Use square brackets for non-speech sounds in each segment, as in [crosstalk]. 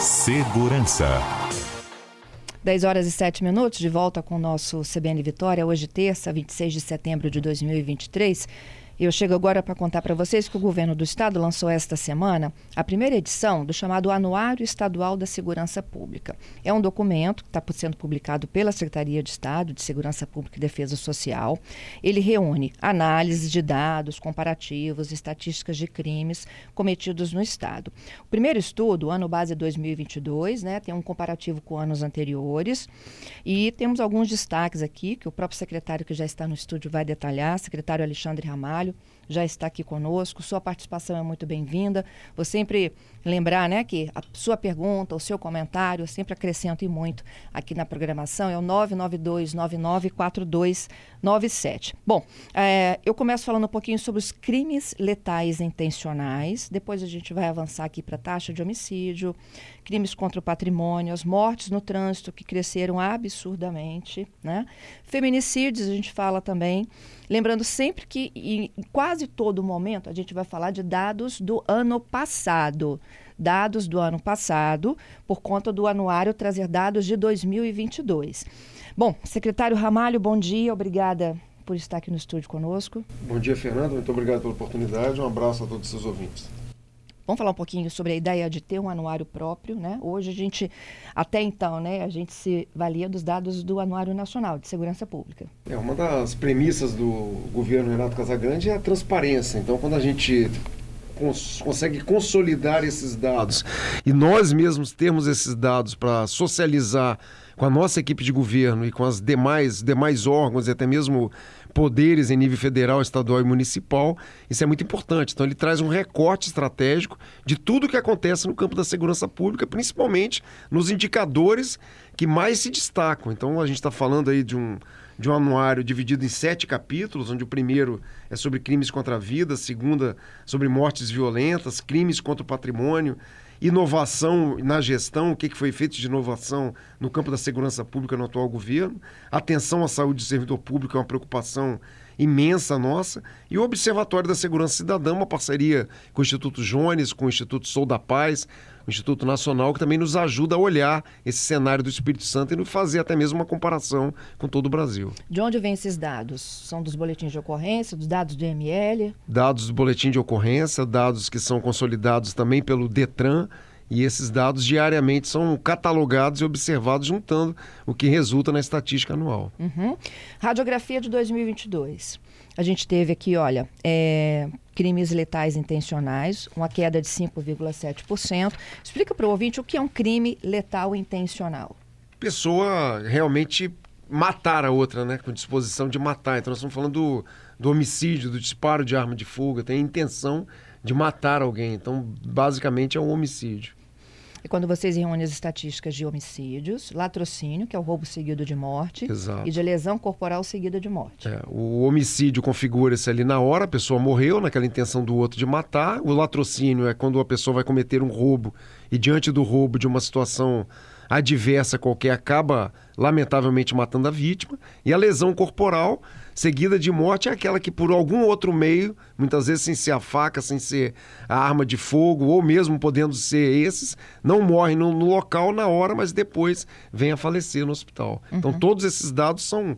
Segurança. 10 horas e 7 minutos, de volta com o nosso CBN Vitória, hoje terça, 26 de setembro de 2023. Eu chego agora para contar para vocês que o governo do estado lançou esta semana a primeira edição do chamado Anuário Estadual da Segurança Pública. É um documento que está sendo publicado pela Secretaria de Estado de Segurança Pública e Defesa Social. Ele reúne análises de dados, comparativos, estatísticas de crimes cometidos no estado. O primeiro estudo, ano base 2022, né, tem um comparativo com anos anteriores e temos alguns destaques aqui que o próprio secretário que já está no estúdio vai detalhar, secretário Alexandre Ramalho já está aqui conosco. Sua participação é muito bem-vinda. Vou sempre lembrar né, que a sua pergunta, o seu comentário, eu sempre acrescento e muito aqui na programação, é o 992994297. Bom, é, eu começo falando um pouquinho sobre os crimes letais intencionais, depois a gente vai avançar aqui para a taxa de homicídio, crimes contra o patrimônio, as mortes no trânsito que cresceram absurdamente, né? Feminicídios, a gente fala também. Lembrando sempre que em quase todo momento a gente vai falar de dados do ano passado. Dados do ano passado, por conta do anuário trazer dados de 2022. Bom, secretário Ramalho, bom dia, obrigada por estar aqui no estúdio conosco. Bom dia, Fernando, muito obrigado pela oportunidade, um abraço a todos os seus ouvintes. Vamos falar um pouquinho sobre a ideia de ter um anuário próprio, né? Hoje a gente, até então, né, a gente se valia dos dados do Anuário Nacional de Segurança Pública. É, uma das premissas do governo Renato Casagrande é a transparência. Então, quando a gente cons consegue consolidar esses dados e nós mesmos temos esses dados para socializar com a nossa equipe de governo e com as demais, demais órgãos e até mesmo poderes em nível federal, estadual e municipal. Isso é muito importante. Então, ele traz um recorte estratégico de tudo o que acontece no campo da segurança pública, principalmente nos indicadores que mais se destacam. Então, a gente está falando aí de um, de um anuário dividido em sete capítulos, onde o primeiro é sobre crimes contra a vida, a segunda sobre mortes violentas, crimes contra o patrimônio, inovação na gestão, o que foi feito de inovação no campo da segurança pública no atual governo, atenção à saúde do servidor público é uma preocupação imensa nossa, e o Observatório da Segurança Cidadã, uma parceria com o Instituto Jones, com o Instituto Sou da Paz, Instituto Nacional, que também nos ajuda a olhar esse cenário do Espírito Santo e nos fazer até mesmo uma comparação com todo o Brasil. De onde vêm esses dados? São dos boletins de ocorrência, dos dados do ML? Dados do boletim de ocorrência, dados que são consolidados também pelo Detran, e esses dados diariamente são catalogados e observados, juntando o que resulta na estatística anual. Uhum. Radiografia de 2022. A gente teve aqui, olha, é, crimes letais intencionais, uma queda de 5,7%. Explica para o ouvinte o que é um crime letal intencional. Pessoa realmente matar a outra, né? Com disposição de matar. Então nós estamos falando do, do homicídio, do disparo de arma de fuga, tem a intenção de matar alguém. Então, basicamente, é um homicídio. É quando vocês reúnem as estatísticas de homicídios, latrocínio, que é o roubo seguido de morte, Exato. e de lesão corporal seguida de morte. É, o homicídio configura-se ali na hora, a pessoa morreu naquela intenção do outro de matar. O latrocínio é quando a pessoa vai cometer um roubo e diante do roubo de uma situação adversa qualquer acaba lamentavelmente matando a vítima. E a lesão corporal seguida de morte é aquela que por algum outro meio, muitas vezes sem ser a faca, sem ser a arma de fogo, ou mesmo podendo ser esses, não morre no, no local na hora, mas depois vem a falecer no hospital. Então, uhum. Então todos esses dados são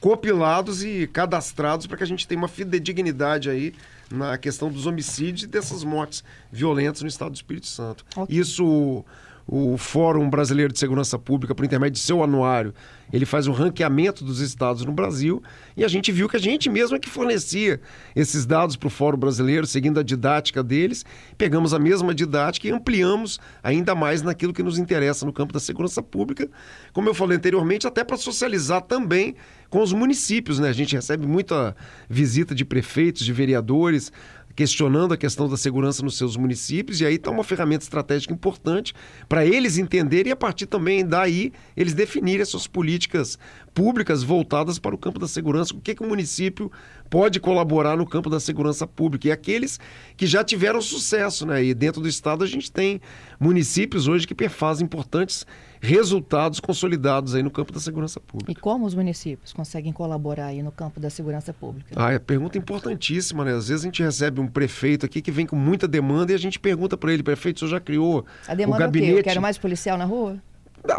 compilados e cadastrados para que a gente tenha uma fidedignidade aí na questão dos homicídios e dessas mortes violentas no estado do Espírito Santo. Okay. Isso o Fórum Brasileiro de Segurança Pública, por intermédio de seu anuário, ele faz o ranqueamento dos estados no Brasil e a gente viu que a gente mesmo é que fornecia esses dados para o Fórum Brasileiro, seguindo a didática deles. Pegamos a mesma didática e ampliamos ainda mais naquilo que nos interessa no campo da segurança pública, como eu falei anteriormente, até para socializar também com os municípios. Né? A gente recebe muita visita de prefeitos, de vereadores, questionando a questão da segurança nos seus municípios, e aí está uma ferramenta estratégica importante para eles entenderem e, a partir também daí, eles definirem as suas políticas públicas voltadas para o campo da segurança, o que, que o município pode colaborar no campo da segurança pública. E aqueles que já tiveram sucesso, né? E dentro do Estado a gente tem municípios hoje que perfazem importantes resultados consolidados aí no campo da segurança pública. E como os municípios conseguem colaborar aí no campo da segurança pública? Ah, é pergunta importantíssima, né? Às vezes a gente recebe um prefeito aqui que vem com muita demanda e a gente pergunta para ele, prefeito, o senhor já criou a demanda o gabinete? É o quê? Eu quero mais policial na rua?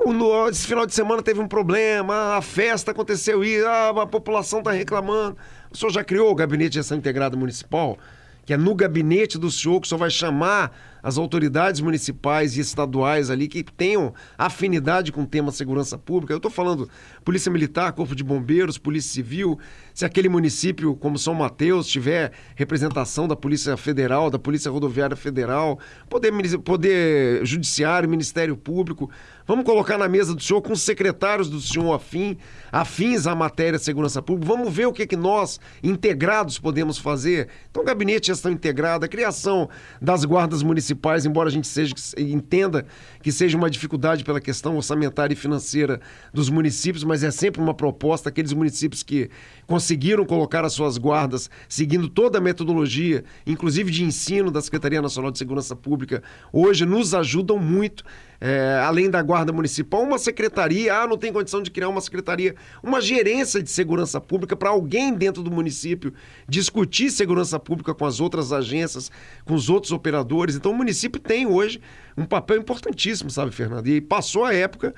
No, esse final de semana teve um problema, a festa aconteceu e ah, a população está reclamando. O senhor já criou o gabinete de gestão integrada municipal? Que é no gabinete do senhor que o senhor vai chamar as autoridades municipais e estaduais ali que tenham afinidade com o tema segurança pública. Eu estou falando Polícia Militar, Corpo de Bombeiros, Polícia Civil. Se aquele município, como São Mateus, tiver representação da Polícia Federal, da Polícia Rodoviária Federal, Poder, poder Judiciário, Ministério Público, vamos colocar na mesa do senhor com os secretários do senhor afim, afins à matéria de segurança pública. Vamos ver o que, que nós, integrados, podemos fazer. Então, gabinete gestão integrada, criação das guardas municipais municipais, embora a gente seja, entenda que seja uma dificuldade pela questão orçamentária e financeira dos municípios, mas é sempre uma proposta. Aqueles municípios que conseguiram colocar as suas guardas seguindo toda a metodologia, inclusive de ensino da Secretaria Nacional de Segurança Pública, hoje nos ajudam muito é, além da Guarda Municipal, uma secretaria. Ah, não tem condição de criar uma secretaria, uma gerência de segurança pública para alguém dentro do município discutir segurança pública com as outras agências, com os outros operadores. Então, o município tem hoje um papel importantíssimo, sabe, Fernando? E passou a época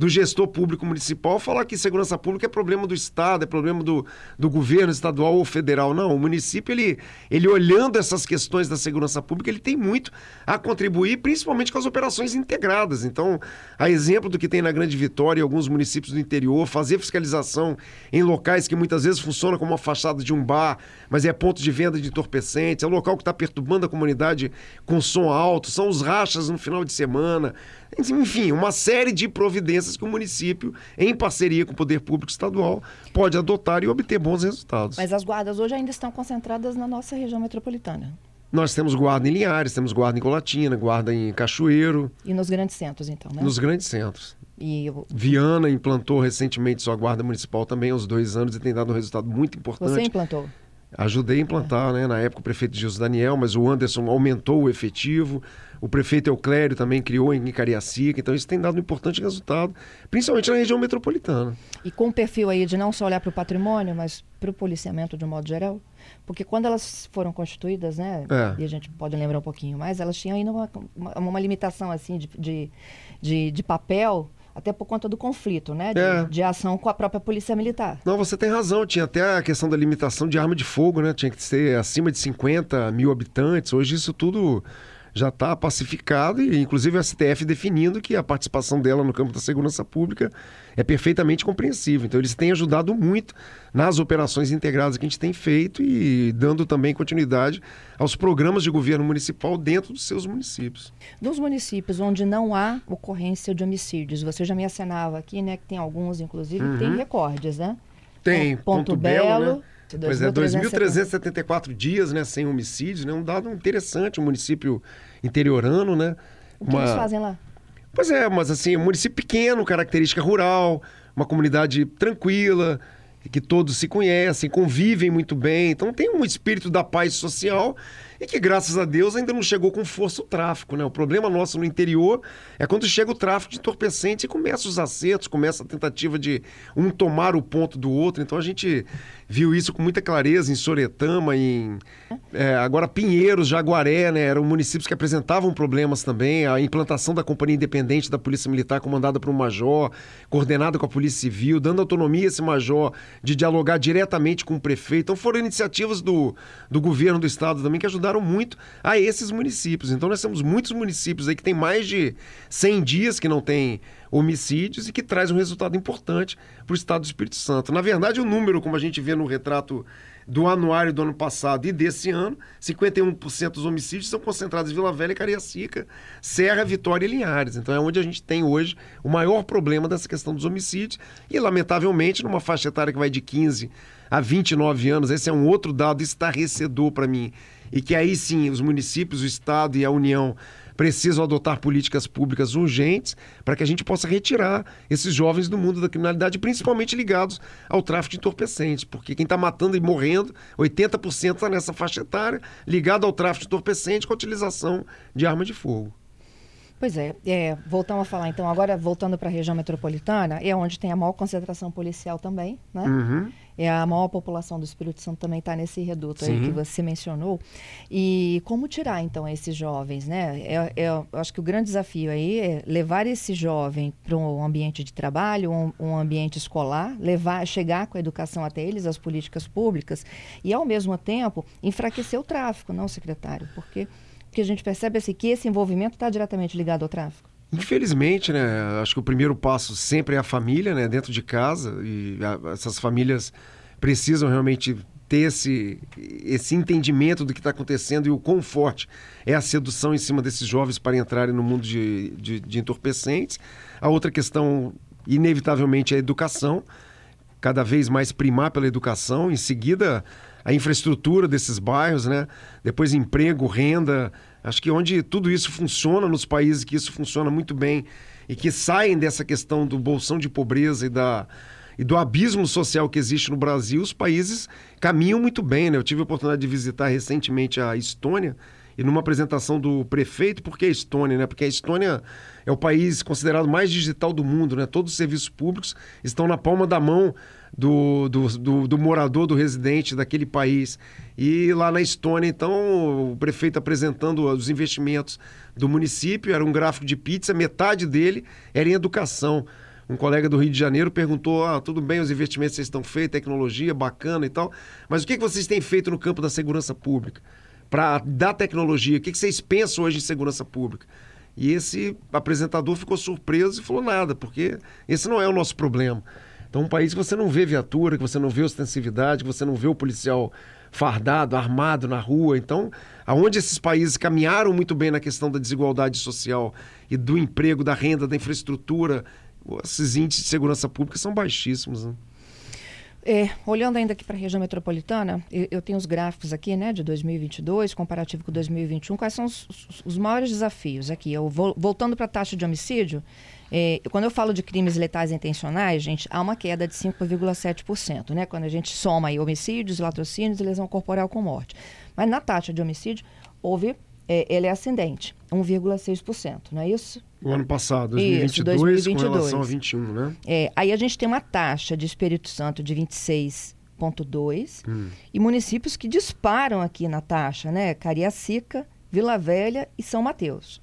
do gestor público municipal falar que segurança pública é problema do Estado, é problema do, do governo estadual ou federal. Não, o município, ele, ele olhando essas questões da segurança pública, ele tem muito a contribuir, principalmente com as operações integradas. Então, a exemplo do que tem na Grande Vitória e alguns municípios do interior, fazer fiscalização em locais que muitas vezes funcionam como uma fachada de um bar, mas é ponto de venda de entorpecentes, é local que está perturbando a comunidade com som alto, são os rachas no final de semana, enfim, uma série de providências que o município, em parceria com o poder público estadual, pode adotar e obter bons resultados. Mas as guardas hoje ainda estão concentradas na nossa região metropolitana. Nós temos guarda em Linhares, temos guarda em Colatina, guarda em Cachoeiro. E nos grandes centros, então, né? Nos grandes centros. E eu... Viana implantou recentemente sua guarda municipal também, aos dois anos, e tem dado um resultado muito importante. Você implantou? Ajudei a implantar, é. né? Na época o prefeito Gilson Daniel, mas o Anderson aumentou o efetivo. O prefeito Euclério também criou em Cariacica, então isso tem dado um importante resultado, principalmente na região metropolitana. E com o perfil aí de não só olhar para o patrimônio, mas para o policiamento de um modo geral? Porque quando elas foram constituídas, né, é. e a gente pode lembrar um pouquinho mais, elas tinham ainda uma, uma, uma limitação assim de, de, de, de papel até por conta do conflito, né? De, é. de, ação com a própria polícia militar. Não, você tem razão. Tinha até a questão da limitação de arma de fogo, né? Tinha que ser acima de 50 mil habitantes. Hoje isso tudo já está pacificado e inclusive o STF definindo que a participação dela no campo da segurança pública é perfeitamente compreensível. Então eles têm ajudado muito nas operações integradas que a gente tem feito e dando também continuidade aos programas de governo municipal dentro dos seus municípios. Nos municípios onde não há ocorrência de homicídios, você já me acenava aqui, né, que tem alguns inclusive uhum. tem recordes, né? Tem, Ponto, Ponto Belo, Belo né? Pois é, 2.374 dias né, sem homicídios, né? Um dado interessante, um município interiorano, né? O que Uma... eles fazem lá? Pois é, mas assim, um município pequeno, característica rural, uma comunidade tranquila, que todos se conhecem, convivem muito bem. Então tem um espírito da paz social e que, graças a Deus, ainda não chegou com força o tráfico. Né? O problema nosso no interior é quando chega o tráfico de entorpecente e começa os acertos, começa a tentativa de um tomar o ponto do outro. Então a gente viu isso com muita clareza em Soretama, em é, agora Pinheiros, Jaguaré, né? eram municípios que apresentavam problemas também. A implantação da Companhia Independente da Polícia Militar, comandada por um major, coordenada com a Polícia Civil, dando autonomia a esse major de dialogar diretamente com o prefeito. Então foram iniciativas do, do governo do estado também que ajudaram muito a esses municípios. Então nós temos muitos municípios aí que tem mais de 100 dias que não tem homicídios e que traz um resultado importante para o estado do Espírito Santo. Na verdade, o número, como a gente vê no retrato do anuário do ano passado e desse ano, 51% dos homicídios são concentrados em Vila Velha, Cariacica, Serra, Vitória e Linhares. Então é onde a gente tem hoje o maior problema dessa questão dos homicídios e, lamentavelmente, numa faixa etária que vai de 15 a 29 anos, esse é um outro dado estarrecedor para mim e que aí sim os municípios, o Estado e a União precisam adotar políticas públicas urgentes para que a gente possa retirar esses jovens do mundo da criminalidade, principalmente ligados ao tráfico de entorpecentes, porque quem está matando e morrendo, 80% está nessa faixa etária, ligado ao tráfico de entorpecentes com a utilização de arma de fogo. Pois é, é, voltamos a falar então, agora voltando para a região metropolitana, é onde tem a maior concentração policial também, né? Uhum. É a maior população do Espírito Santo também está nesse reduto aí que você mencionou. E como tirar então esses jovens, né? É, é, eu acho que o grande desafio aí é levar esse jovem para um ambiente de trabalho, um, um, ambiente escolar, levar, chegar com a educação até eles, as políticas públicas, e ao mesmo tempo enfraquecer o tráfico, não, secretário? Porque que a gente percebe assim, que esse envolvimento está diretamente ligado ao tráfico? Infelizmente, né? Acho que o primeiro passo sempre é a família, né? Dentro de casa. E essas famílias precisam realmente ter esse, esse entendimento do que está acontecendo e o quão forte é a sedução em cima desses jovens para entrarem no mundo de, de, de entorpecentes. A outra questão, inevitavelmente, é a educação. Cada vez mais primar pela educação. Em seguida, a infraestrutura desses bairros, né? Depois emprego, renda. Acho que onde tudo isso funciona nos países que isso funciona muito bem e que saem dessa questão do bolsão de pobreza e da e do abismo social que existe no Brasil, os países caminham muito bem, né? Eu tive a oportunidade de visitar recentemente a Estônia e numa apresentação do prefeito, por que a Estônia, né? Porque a Estônia é o país considerado mais digital do mundo, né? Todos os serviços públicos estão na palma da mão do, do, do, do, morador, do residente daquele país. E lá na Estônia, então, o prefeito apresentando os investimentos do município, era um gráfico de pizza, metade dele era em educação. Um colega do Rio de Janeiro perguntou: ah, tudo bem, os investimentos que vocês estão feitos, tecnologia bacana e tal, mas o que, que vocês têm feito no campo da segurança pública? Para dar tecnologia, o que, que vocês pensam hoje em segurança pública? E esse apresentador ficou surpreso e falou nada, porque esse não é o nosso problema. Então, um país que você não vê viatura, que você não vê ostensividade, que você não vê o policial fardado, armado na rua. Então, aonde esses países caminharam muito bem na questão da desigualdade social e do emprego, da renda, da infraestrutura, esses índices de segurança pública são baixíssimos. Né? É, olhando ainda aqui para a região metropolitana, eu, eu, tenho os gráficos aqui, né, de 2022, comparativo com 2021. Quais são os, os, maiores desafios aqui? Eu vou, voltando para a taxa de homicídio, é, quando eu falo de crimes letais intencionais, gente, há uma queda de 5,7%, né? Quando a gente soma aí homicídios, latrocínios e lesão corporal com morte. Mas na taxa de homicídio, houve, é, ele é ascendente, 1,6%, não é isso? O ano passado, 2022, isso, 2022. com relação a 21, né? É, aí a gente tem uma taxa de Espírito Santo de 26,2% hum. e municípios que disparam aqui na taxa, né? Cariacica, Vila Velha e São Mateus.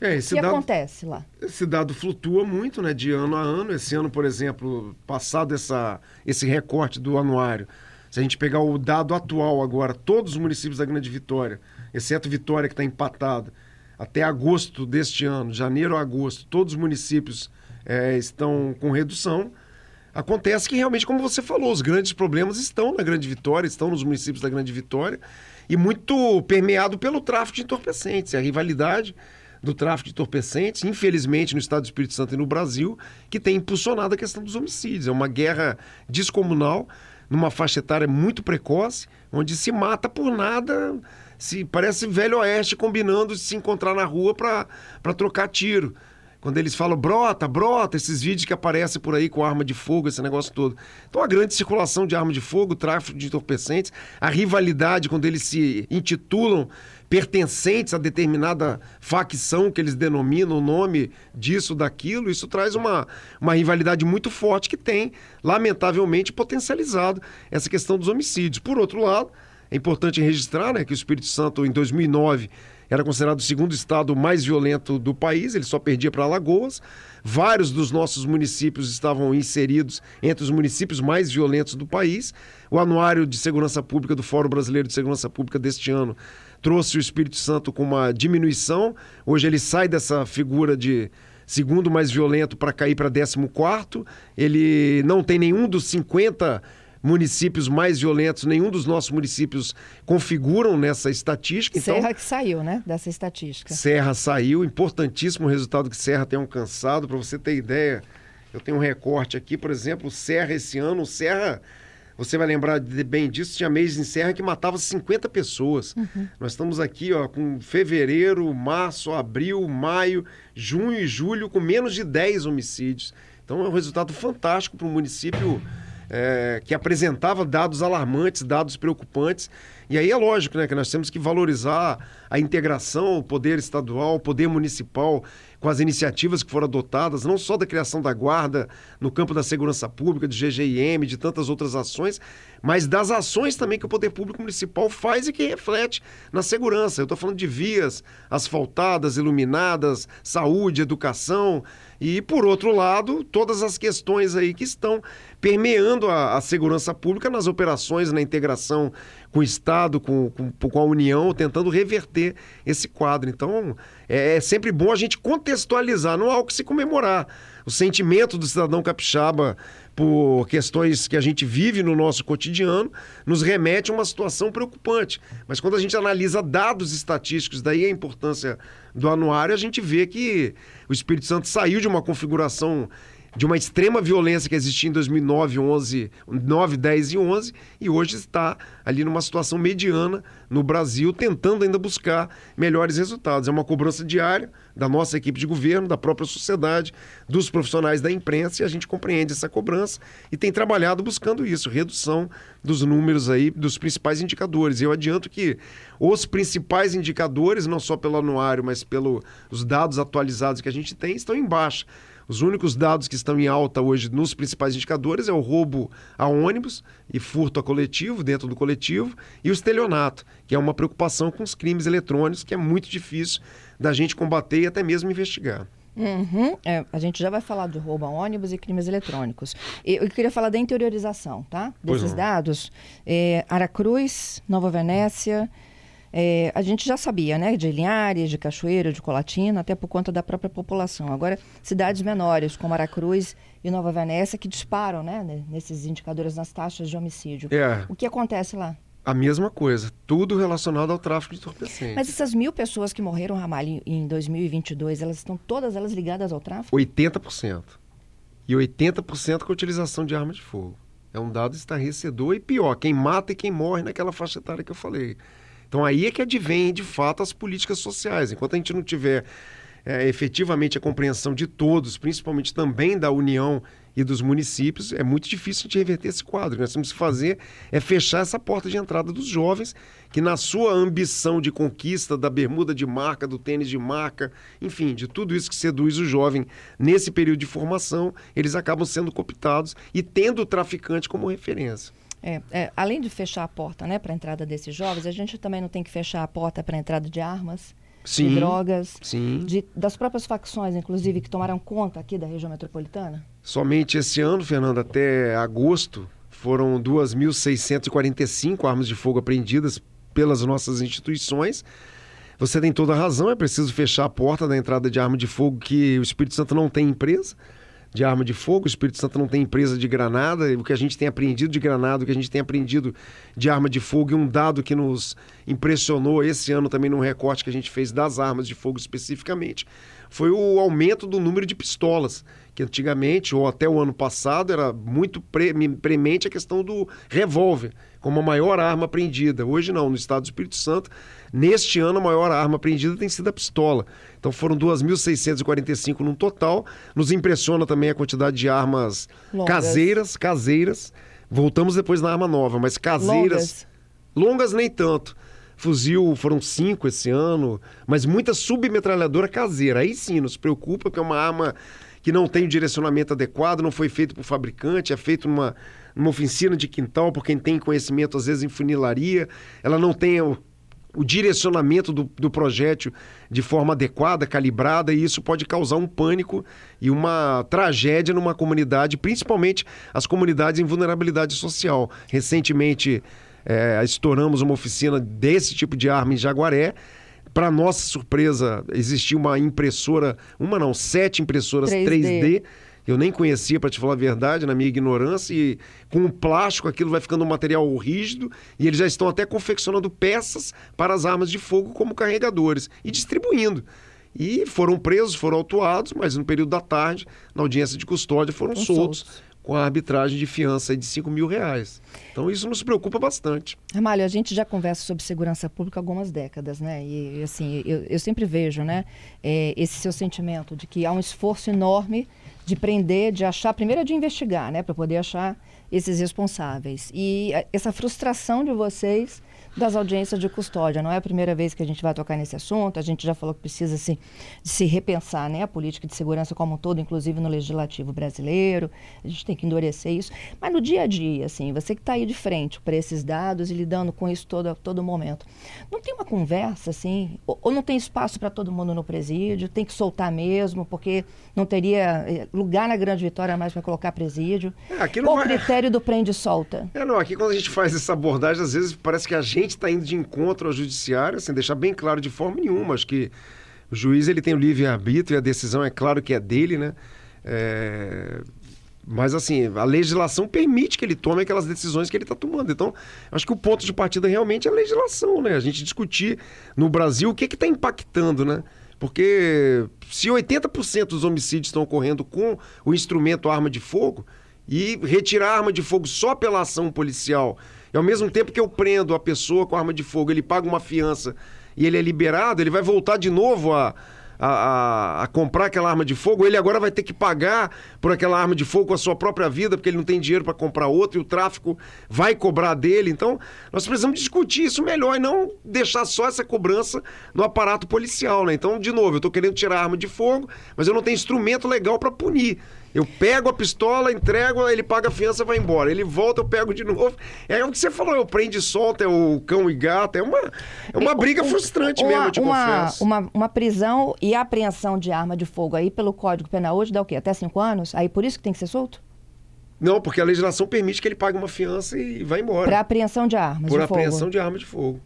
É, esse o que dado, acontece lá? Esse dado flutua muito, né, de ano a ano. Esse ano, por exemplo, passado essa, esse recorte do anuário, se a gente pegar o dado atual agora, todos os municípios da Grande Vitória, exceto Vitória que está empatado, até agosto deste ano, janeiro a agosto, todos os municípios é, estão com redução. Acontece que realmente, como você falou, os grandes problemas estão na Grande Vitória, estão nos municípios da Grande Vitória, e muito permeado pelo tráfico de entorpecentes, a rivalidade do tráfico de entorpecentes, infelizmente no estado do Espírito Santo e no Brasil, que tem impulsionado a questão dos homicídios. É uma guerra descomunal, numa faixa etária muito precoce, onde se mata por nada, se parece velho oeste combinando de se encontrar na rua para trocar tiro. Quando eles falam brota, brota, esses vídeos que aparecem por aí com arma de fogo, esse negócio todo. Então a grande circulação de arma de fogo, tráfico de entorpecentes, a rivalidade quando eles se intitulam pertencentes a determinada facção que eles denominam o nome disso, daquilo, isso traz uma, uma rivalidade muito forte que tem, lamentavelmente, potencializado essa questão dos homicídios. Por outro lado, é importante registrar né, que o Espírito Santo, em 2009, era considerado o segundo estado mais violento do país, ele só perdia para Alagoas. Vários dos nossos municípios estavam inseridos entre os municípios mais violentos do país. O Anuário de Segurança Pública do Fórum Brasileiro de Segurança Pública deste ano trouxe o Espírito Santo com uma diminuição. Hoje ele sai dessa figura de segundo mais violento para cair para 14. Ele não tem nenhum dos 50 municípios mais violentos, nenhum dos nossos municípios configuram nessa estatística. Então, Serra que saiu, né, dessa estatística. Serra saiu, importantíssimo o resultado que Serra tem alcançado. Para você ter ideia, eu tenho um recorte aqui, por exemplo, Serra esse ano, Serra Você vai lembrar bem disso, tinha mês em Serra que matava 50 pessoas. Uhum. Nós estamos aqui ó, com fevereiro, março, abril, maio, junho e julho com menos de 10 homicídios. Então é um resultado fantástico para um município é, que apresentava dados alarmantes, dados preocupantes. E aí é lógico né, que nós temos que valorizar a integração, o poder estadual, o poder municipal, com as iniciativas que foram adotadas, não só da criação da guarda no campo da segurança pública, do GGIM, de tantas outras ações, mas das ações também que o poder público municipal faz e que reflete na segurança. Eu estou falando de vias asfaltadas, iluminadas, saúde, educação e, por outro lado, todas as questões aí que estão permeando a, a segurança pública nas operações, na integração com o Estado, com, com, com, a União, tentando reverter esse quadro. Então, é, é sempre bom a gente contextualizar, não há o que se comemorar. O sentimento do cidadão capixaba por questões que a gente vive no nosso cotidiano, nos remete a uma situação preocupante. Mas quando a gente analisa dados estatísticos, daí a importância do anuário, a gente vê que o Espírito Santo saiu de uma configuração de uma extrema violência que existia em 2009, 11, 9, 10 e 11 e hoje está ali numa situação mediana no Brasil, tentando ainda buscar melhores resultados. É uma cobrança diária da nossa equipe de governo, da própria sociedade, dos profissionais da imprensa e a gente compreende essa cobrança e tem trabalhado buscando isso, redução dos números aí dos principais indicadores. Eu adianto que os principais indicadores, não só pelo anuário, mas pelos dados atualizados que a gente tem, estão em baixa. Os únicos dados que estão em alta hoje nos principais indicadores é o roubo a ônibus e furto a coletivo, dentro do coletivo, e o estelionato, que é uma preocupação com os crimes eletrônicos, que é muito difícil da gente combater e até mesmo investigar. Uhum. É, a gente já vai falar do roubo a ônibus e crimes eletrônicos. Eu, eu queria falar da interiorização, tá? Desses dados. É, Aracruz, Nova Venécia, é, a gente já sabia, né, de Linhares, de Cachoeira, de Colatina, até por conta da própria população. Agora, cidades menores, como Aracruz e Nova Venécia, que disparam, né, nesses indicadores nas taxas de homicídio. É. O que acontece lá? A mesma coisa, tudo relacionado ao tráfico de entorpecentes. Mas essas mil pessoas que morreram, Ramalho, em 2022, elas estão todas elas ligadas ao tráfico? 80%. E 80% com a utilização de arma de fogo. É um dado estarrecedor e pior, quem mata e quem morre naquela faixa etária que eu falei. Então aí é que advém, de fato, as políticas sociais. Enquanto a gente não tiver é, efetivamente a compreensão de todos, principalmente também da União e dos municípios, é muito difícil de reverter esse quadro. Nós temos que fazer é fechar essa porta de entrada dos jovens, que na sua ambição de conquista da bermuda de marca, do tênis de marca, enfim, de tudo isso que seduz o jovem nesse período de formação, eles acabam sendo cooptados e tendo o traficante como referência. É, é, além de fechar a porta né, para a entrada desses jovens, a gente também não tem que fechar a porta para a entrada de armas, sim, de drogas, sim. De, das próprias facções, inclusive, que tomaram conta aqui da região metropolitana? Somente esse ano, Fernando, até agosto, foram 2.645 armas de fogo apreendidas pelas nossas instituições. Você tem toda a razão, é preciso fechar a porta da entrada de arma de fogo que o Espírito Santo não tem empresa de arma de fogo, o Espírito Santo não tem empresa de granada, o que a gente tem aprendido de granada, o que a gente tem aprendido de arma de fogo, e um dado que nos impressionou esse ano também num recorte que a gente fez das armas de fogo especificamente, foi o aumento do número de pistolas, que antigamente, ou até o ano passado, era muito pre premente a questão do revólver, como a maior arma apreendida. Hoje não, no estado do Espírito Santo, neste ano a maior arma apreendida tem sido a pistola. Então foram 2.645 no total. Nos impressiona também a quantidade de armas longas. caseiras, caseiras. Voltamos depois na arma nova, mas caseiras. Longas, longas nem tanto. Fuzil foram cinco esse ano, mas muita submetralhadora caseira. Aí sim, nos preocupa, porque é uma arma que não tem o direcionamento adequado, não foi feito por fabricante, é feito numa, numa oficina de quintal, por quem tem conhecimento, às vezes, em funilaria. Ela não tem o, o direcionamento do, do projétil de forma adequada, calibrada, e isso pode causar um pânico e uma tragédia numa comunidade, principalmente as comunidades em vulnerabilidade social. Recentemente, é, estouramos uma oficina desse tipo de arma em Jaguaré. Para nossa surpresa, existia uma impressora, uma não, sete impressoras 3D, 3D eu nem conhecia, para te falar a verdade, na minha ignorância, e com o plástico aquilo vai ficando um material rígido, e eles já estão até confeccionando peças para as armas de fogo como carregadores e distribuindo. E foram presos, foram autuados, mas no período da tarde, na audiência de custódia, foram soltos, soltos, com a arbitragem de fiança de 5 mil reais. Então isso nos preocupa bastante. Ramalho, a gente já conversa sobre segurança pública há algumas décadas, né? E assim, eu, eu sempre vejo, né, é, esse seu sentimento de que há um esforço enorme de prender, de achar, primeiro é de investigar, né, para poder achar esses responsáveis. E é, essa frustração de vocês das audiências de custódia. Não é a primeira vez que a gente vai tocar nesse assunto, a gente já falou que precisa se, se repensar né, a política de segurança como um todo, inclusive no legislativo brasileiro, a gente tem que endurecer isso. Mas no dia a dia, assim, você que está aí de frente para esses dados e lidando com isso todo, todo momento, não tem uma conversa, assim, ou, ou não tem espaço para todo mundo no presídio, tem que soltar mesmo, porque não teria eh, lugar na Grande Vitória mais para colocar presídio. É, Qual o vai... critério do prende e solta? É, não, aqui quando a gente faz essa abordagem, às vezes parece que a gente está indo de encontro ao judiciário, sem deixar bem claro de forma nenhuma. Acho que o juiz ele tem o livre-arbítrio e a decisão é claro que é dele, né? É... Mas, assim, a legislação permite que ele tome aquelas decisões que ele está tomando. Então, acho que o ponto de partida realmente é a legislação, né? A gente discutir no Brasil o que está impactando, né? Porque se 80% dos homicídios estão ocorrendo com o instrumento arma de fogo, e retirar arma de fogo só pela ação policial e ao mesmo tempo que eu prendo a pessoa com arma de fogo, ele paga uma fiança e ele é liberado, ele vai voltar de novo a, a, a, a, comprar aquela arma de fogo, ele agora vai ter que pagar por aquela arma de fogo com a sua própria vida, porque ele não tem dinheiro para comprar outra e o tráfico vai cobrar dele. Então, nós precisamos discutir isso melhor e não deixar só essa cobrança no aparato policial. Né? Então, de novo, eu estou querendo tirar a arma de fogo, mas eu não tenho instrumento legal para punir. Eu pego a pistola, entrego, ele paga a fiança vai embora. Ele volta, eu pego de novo. É o que você falou, eu prende e solta, é o cão e gato. É uma, é uma briga frustrante uma, mesmo, eu te uma, confesso. Uma, uma prisão e apreensão de arma de fogo aí pelo Código Penal hoje dá o quê? Até cinco anos? Aí por isso que tem que ser solto? Não, porque a legislação permite que ele pague uma fiança e vá embora. Para apreensão de armas Por de apreensão fogo. de arma de fogo.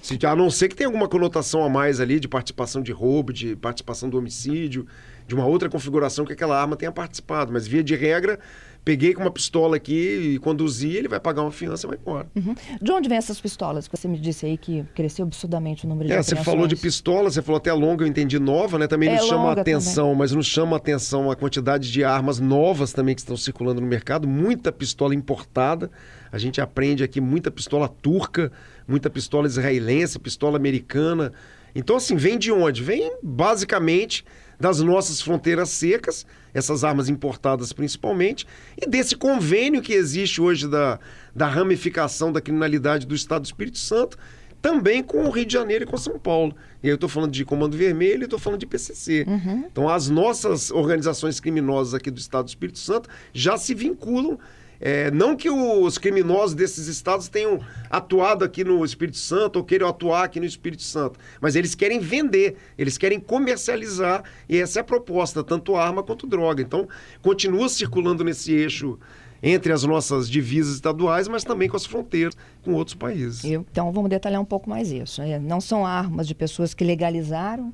Se, a não ser que tenha alguma conotação a mais ali de participação de roubo, de participação do homicídio, de uma outra configuração que aquela arma tenha participado. Mas, via de regra, peguei com uma pistola aqui e conduzi, ele vai pagar uma fiança e vai embora. Uhum. De onde vem essas pistolas? Você me disse aí que cresceu absurdamente o número de É, você falou de pistola, você falou até longa, eu entendi nova, né? Também é nos chama a atenção, também. mas nos chama a atenção a quantidade de armas novas também que estão circulando no mercado, muita pistola importada. A gente aprende aqui muita pistola turca, muita pistola israelense, pistola americana. Então, assim, vem de onde? Vem basicamente das nossas fronteiras secas, essas armas importadas principalmente, e desse convênio que existe hoje da, da ramificação da criminalidade do Estado do Espírito Santo, também com o Rio de Janeiro e com São Paulo. E aí eu estou falando de Comando Vermelho e estou falando de PCC. Uhum. Então, as nossas organizações criminosas aqui do Estado do Espírito Santo já se vinculam é, não que os criminosos desses estados tenham atuado aqui no Espírito Santo ou queiram atuar aqui no Espírito Santo, mas eles querem vender, eles querem comercializar e essa é a proposta, tanto arma quanto droga. Então, continua circulando nesse eixo entre as nossas divisas estaduais, mas também com as fronteiras com outros países. Então, vamos detalhar um pouco mais isso. Né? Não são armas de pessoas que legalizaram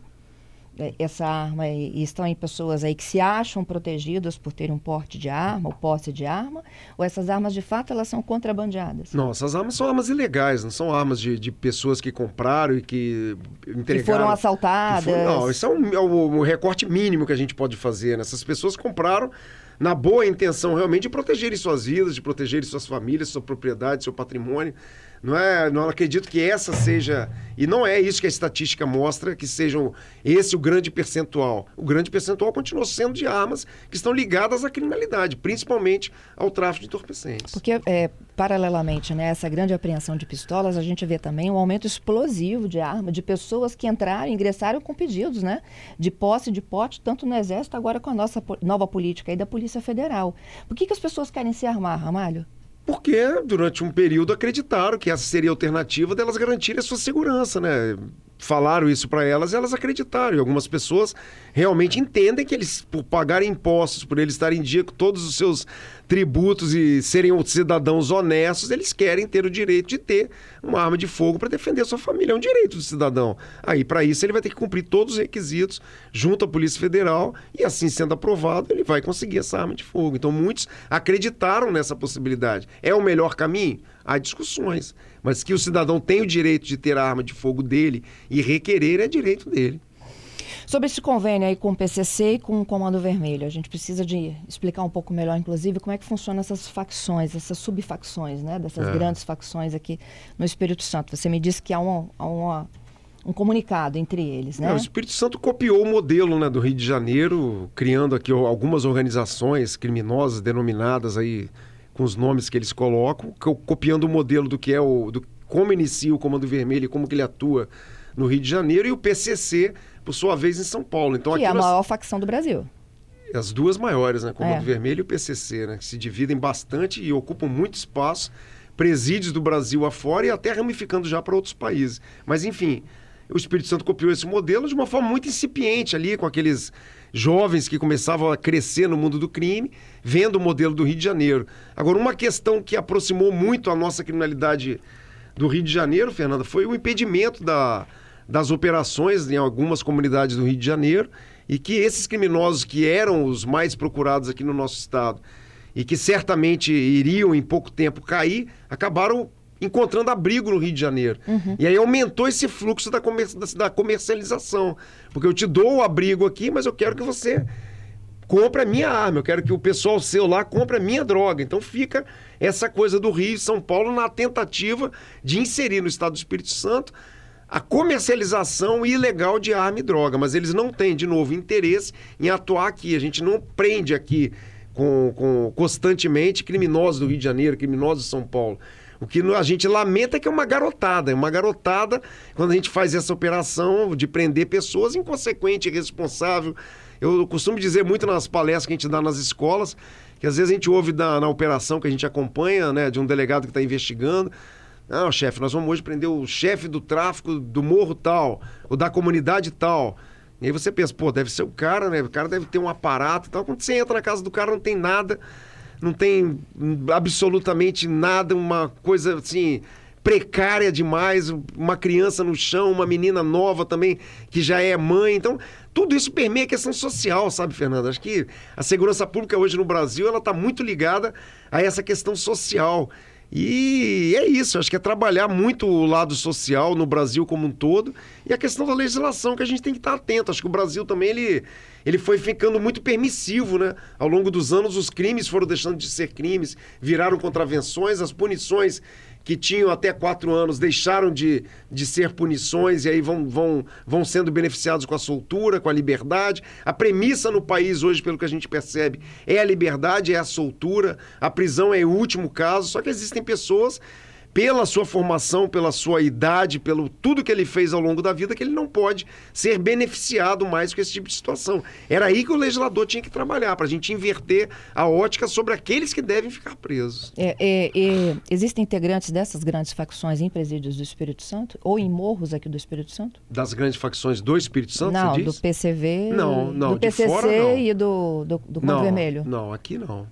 essa arma e estão em pessoas aí que se acham protegidas por terem um porte de arma ou posse de arma, ou essas armas de fato elas são contrabandeadas? Não, essas armas são armas ilegais, não são armas de, de pessoas que compraram e que entregaram. Que foram assaltadas. Que não, isso é, um, é o, o, recorte mínimo que a gente pode fazer. Né? Essas pessoas compraram na boa intenção realmente de protegerem suas vidas, de protegerem suas famílias, sua propriedade, seu patrimônio. Não é, não acredito que essa seja e não é isso que a estatística mostra que sejam esse o grande percentual. O grande percentual continua sendo de armas que estão ligadas à criminalidade, principalmente ao tráfico de entorpecentes. Porque é, paralelamente, né, essa grande apreensão de pistolas, a gente vê também um aumento explosivo de arma, de pessoas que entraram, ingressaram com pedidos, né, de posse de pote, tanto no exército agora com a nossa nova política aí da Polícia Federal. Por que, que as pessoas querem se armar, Ramalho? Porque durante um período acreditaram que essa seria a alternativa delas garantirem a sua segurança, né? Falaram isso para elas elas acreditaram. E algumas pessoas realmente entendem que eles, por pagarem impostos, por eles estarem em dia com todos os seus tributos e serem cidadãos honestos, eles querem ter o direito de ter uma arma de fogo para defender a sua família. É um direito do cidadão. Aí, para isso, ele vai ter que cumprir todos os requisitos junto à Polícia Federal e, assim sendo aprovado, ele vai conseguir essa arma de fogo. Então, muitos acreditaram nessa possibilidade. É o melhor caminho? Há discussões. Mas que o cidadão tem o direito de ter a arma de fogo dele e requerer é direito dele. Sobre esse convênio aí com o PCC e com o Comando Vermelho, a gente precisa de explicar um pouco melhor, inclusive, como é que funcionam essas facções, essas subfacções, né? Dessas é. grandes facções aqui no Espírito Santo. Você me disse que há, uma, há uma, um comunicado entre eles, né? É, o Espírito Santo copiou o modelo né, do Rio de Janeiro, criando aqui algumas organizações criminosas denominadas aí com os nomes que eles colocam, copiando o modelo do que é o... Do, como inicia o Comando Vermelho e como que ele atua no Rio de Janeiro, e o PCC, por sua vez, em São Paulo. Então, que é a nós... maior facção do Brasil. As duas maiores, né? Comando é. Vermelho e o PCC, né? Que se dividem bastante e ocupam muito espaço, presídios do Brasil afora e até ramificando já para outros países. Mas, enfim, o Espírito Santo copiou esse modelo de uma forma muito incipiente ali, com aqueles jovens que começavam a crescer no mundo do crime, vendo o modelo do Rio de Janeiro. Agora, uma questão que aproximou muito a nossa criminalidade do Rio de Janeiro, Fernanda, foi o impedimento da, das operações em algumas comunidades do Rio de Janeiro e que esses criminosos que eram os mais procurados aqui no nosso estado e que certamente iriam em pouco tempo cair, acabaram encontrando abrigo no Rio de Janeiro. Uhum. E aí aumentou esse fluxo da, comer da comercialização. Porque eu te dou o abrigo aqui, mas eu quero que você compre a minha arma, eu quero que o pessoal seu lá compre a minha droga. Então fica essa coisa do Rio e São Paulo na tentativa de inserir no Estado do Espírito Santo a comercialização ilegal de arma e droga, mas eles não têm, de novo, interesse em atuar aqui. A gente não prende aqui com, com constantemente criminosos do Rio de Janeiro, criminosos de São Paulo. O que a gente lamenta é que é uma garotada. É uma garotada, quando a gente faz essa operação de prender pessoas, inconsequente, irresponsável. Eu costumo dizer muito nas palestras que a gente dá nas escolas, que às vezes a gente ouve na, na operação que a gente acompanha, né, de um delegado que está investigando. Não, chefe, nós vamos hoje prender o chefe do tráfico do morro tal, ou da comunidade tal. E aí você pensa, pô, deve ser o cara, né? O cara deve ter um aparato e tal. Quando você entra na casa do cara, não tem nada, não tem absolutamente nada, uma coisa assim precária demais, uma criança no chão, uma menina nova também que já é mãe. Então, tudo isso permeia a questão social, sabe, Fernanda? Acho que a segurança pública hoje no Brasil, ela está muito ligada a essa questão social. E é isso, acho que é trabalhar muito o lado social no Brasil como um todo e a questão da legislação que a gente tem que estar atento. Acho que o Brasil também ele, ele foi ficando muito permissivo, né? Ao longo dos anos os crimes foram deixando de ser crimes, viraram contravenções, as punições que tinham até quatro anos deixaram de, de ser punições e aí vão, vão, vão sendo beneficiados com a soltura, com a liberdade. A premissa no país hoje, pelo que a gente percebe, é a liberdade, é a soltura. A prisão é o último caso, só que existem pessoas pela sua formação, pela sua idade, pelo tudo que ele fez ao longo da vida, que ele não pode ser beneficiado mais com esse tipo de situação. Era aí que o legislador tinha que trabalhar, para a gente inverter a ótica sobre aqueles que devem ficar presos. É, é, é, existem integrantes dessas grandes facções em presídios do Espírito Santo? Ou em morros aqui do Espírito Santo? Das grandes facções do Espírito Santo, Não, do PCV. Não, não, do PCC fora, não. e do, do, do Vermelho. Não, aqui não.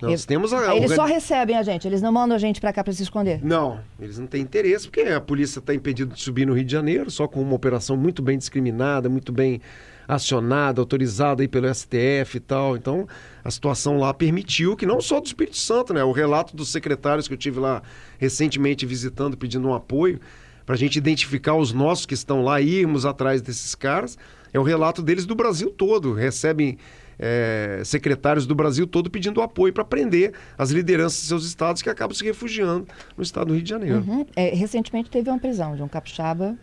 Nós temos a, eles só recebem a gente, eles não mandam a gente para cá para se esconder. Não, eles não têm interesse, porque a polícia está impedida de subir no Rio de Janeiro, só com uma operação muito bem discriminada, muito bem acionada, autorizada aí pelo STF e tal. Então, a situação lá permitiu que não só do Espírito Santo, né? O relato dos secretários que eu tive lá recentemente visitando, pedindo um apoio, para a gente identificar os nossos que estão lá, irmos atrás desses caras, é o relato deles do Brasil todo. Recebem é, secretários do Brasil todo pedindo apoio para prender as lideranças de seus estados que acabam se refugiando no estado do Rio de Janeiro. Uhum. É, recentemente teve uma prisão de um capixaba.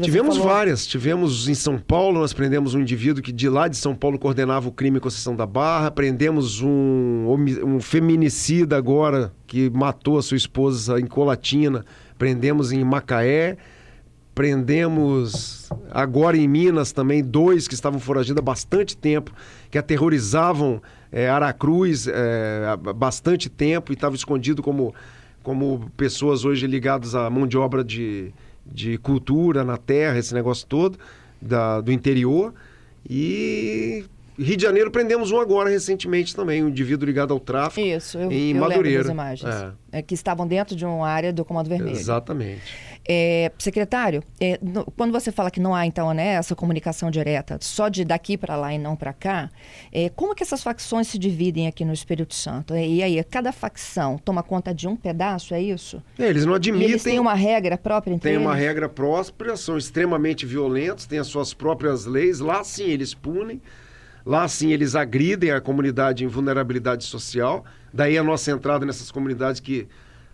Tivemos falou... várias. Tivemos em São Paulo, nós prendemos um indivíduo que de lá de São Paulo coordenava o crime com Conceição da Barra. Prendemos um, um feminicida agora que matou a sua esposa em Colatina. Prendemos em Macaé. Prendemos agora em Minas também dois que estavam foragidos há bastante tempo, que aterrorizavam é, Aracruz é, há bastante tempo e estavam escondidos como, como pessoas hoje ligadas à mão de obra de, de cultura na terra, esse negócio todo, da, do interior. E Rio de Janeiro prendemos um agora recentemente também, um indivíduo ligado ao tráfico. Isso, eu, em eu Madureira. lembro das imagens. É. É, que estavam dentro de uma área do Comando Vermelho. Exatamente. É, secretário, é, no, quando você fala que não há, então, né, essa comunicação direta, só de daqui para lá e não para cá, é, como que essas facções se dividem aqui no Espírito Santo? E aí, cada facção toma conta de um pedaço, é isso? É, eles não admitem... E eles têm uma regra própria entre Tem eles? uma regra própria, são extremamente violentos, têm as suas próprias leis, lá sim eles punem, lá sim eles agridem a comunidade em vulnerabilidade social, daí a nossa entrada nessas comunidades que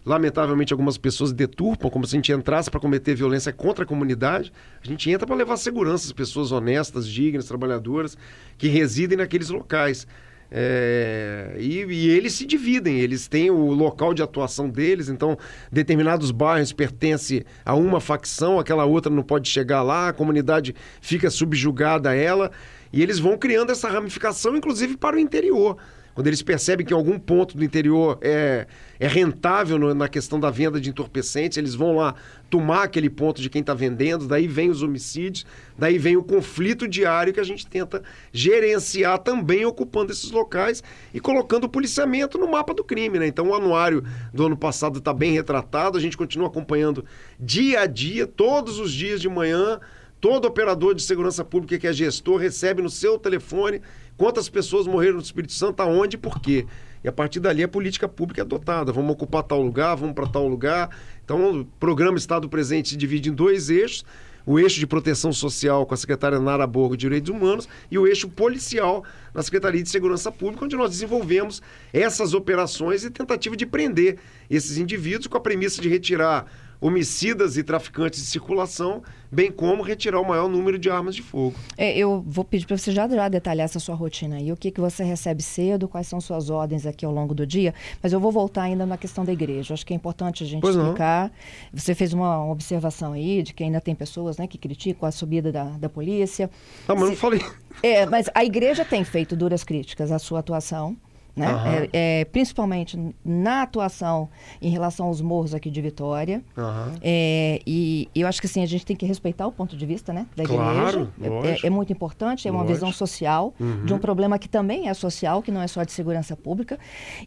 lamentavelmente algumas pessoas deturpam como se a gente entrasse para cometer violência contra a comunidade. A gente entra para levar segurança às pessoas honestas, dignas, trabalhadoras que residem naqueles locais. É, e, e, eles se dividem, eles têm o local de atuação deles, então determinados bairros pertencem a uma facção, aquela outra não pode chegar lá, a comunidade fica subjugada a ela, e eles vão criando essa ramificação, inclusive para o interior. Quando eles percebem que em algum ponto do interior é, é rentável no, na questão da venda de entorpecentes, eles vão lá tomar aquele ponto de quem está vendendo, daí vem os homicídios, daí vem o conflito diário que a gente tenta gerenciar também ocupando esses locais e colocando o policiamento no mapa do crime. Né? Então o anuário do ano passado está bem retratado, a gente continua acompanhando dia a dia, todos os dias de manhã. Todo operador de segurança pública que é gestor recebe no seu telefone quantas pessoas morreram no Espírito Santo, aonde e por quê. E a partir dali a política pública é adotada. Vamos ocupar tal lugar, vamos para tal lugar. Então o programa Estado Presente se divide em dois eixos. O eixo de proteção social com a secretária Nara Borgo de Direitos Humanos e o eixo policial na Secretaria de Segurança Pública, onde nós desenvolvemos essas operações e tentativa de prender esses indivíduos com a premissa de retirar homicidas e traficantes de circulação, bem como retirar o maior número de armas de fogo. É, eu vou pedir para você já, já detalhar essa sua rotina aí, o que, que você recebe cedo, quais são suas ordens aqui ao longo do dia, mas eu vou voltar ainda na questão da igreja. Acho que é importante a gente pois explicar. Não. Você fez uma observação aí de que ainda tem pessoas né, que criticam a subida da, da polícia. Não, mas Se... não falei. É, mas a igreja tem feito duras críticas à sua atuação né? Uhum. É, é, principalmente na atuação em relação aos morros aqui de Vitória. Uhum. É, e eu acho que assim, a gente tem que respeitar o ponto de vista né, da claro, igreja. É, é, muito importante, é uma lógico. visão social uhum. de um problema que também é social, que não é só de segurança pública.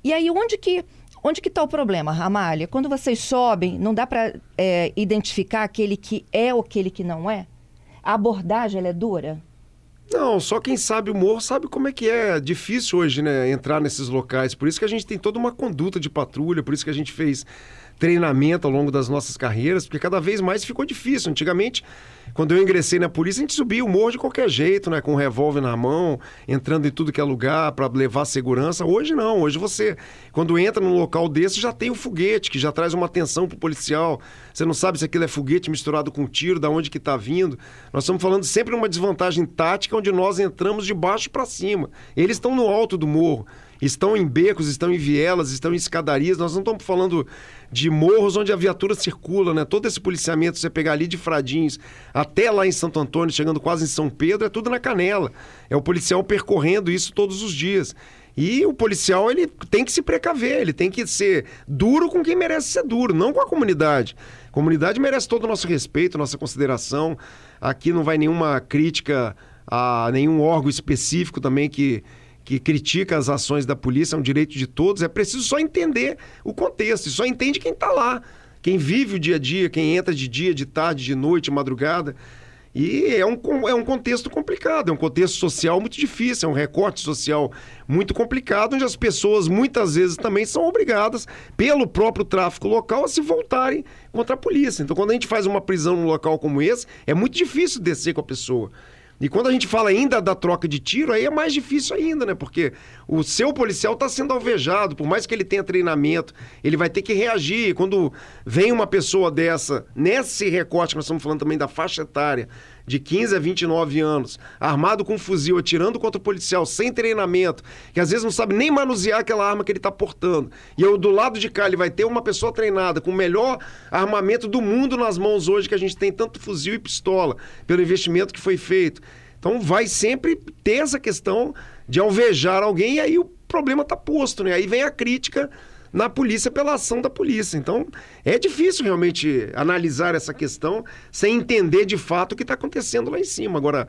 E aí, onde que. Onde que está o problema, Ramalha? Quando vocês sobem, não dá para é, identificar aquele que é ou aquele que não é? A abordagem é dura? Não, só quem sabe o morro sabe como é que é difícil hoje, né, entrar nesses locais. Por isso que a gente tem toda uma conduta de patrulha, por isso que a gente fez treinamento ao longo das nossas carreiras, porque cada vez mais ficou difícil. Antigamente, quando eu ingressei na polícia, a gente subia o morro de qualquer jeito, né? Com um revólver na mão, entrando em tudo que é lugar para levar segurança. Hoje não. Hoje você, quando entra num local desse, já tem o foguete, que já traz uma atenção pro policial. Você não sabe se aquilo é foguete misturado com tiro, da onde que está vindo. Nós estamos falando sempre numa desvantagem tática, onde nós entramos de baixo para cima. Eles estão no alto do morro estão em becos, estão em vielas, estão em escadarias. Nós não estamos falando de morros onde a viatura circula, né? Todo esse policiamento, você pegar ali de Fradins até lá em Santo Antônio, chegando quase em São Pedro, é tudo na canela. É o policial percorrendo isso todos os dias. E o policial ele tem que se precaver, ele tem que ser duro com quem merece ser duro, não com a comunidade. A comunidade merece todo o nosso respeito, nossa consideração. Aqui não vai nenhuma crítica a nenhum órgão específico também que que critica as ações da polícia, é um direito de todos, é preciso só entender o contexto, e só entende quem está lá, quem vive o dia a dia, quem entra de dia, de tarde, de noite, madrugada. E é um, é um contexto complicado, é um contexto social muito difícil, é um recorte social muito complicado, onde as pessoas muitas vezes também são obrigadas, pelo próprio tráfico local, a se voltarem contra a polícia. Então, quando a gente faz uma prisão num local como esse, é muito difícil descer com a pessoa. E quando a gente fala ainda da troca de tiro, aí é mais difícil ainda, né? Porque o seu policial está sendo alvejado, por mais que ele tenha treinamento, ele vai ter que reagir. Quando vem uma pessoa dessa, nesse recorte, nós estamos falando também da faixa etária, de 15 a 29 anos, armado com um fuzil, atirando contra o policial, sem treinamento, que às vezes não sabe nem manusear aquela arma que ele está portando. E eu, do lado de cá ele vai ter uma pessoa treinada, com o melhor armamento do mundo nas mãos hoje, que a gente tem tanto fuzil e pistola, pelo investimento que foi feito. Então vai sempre ter essa questão de alvejar alguém e aí o problema está posto, né? Aí vem a crítica na polícia pela ação da polícia. Então, é difícil realmente analisar essa questão sem entender de fato o que está acontecendo lá em cima. Agora,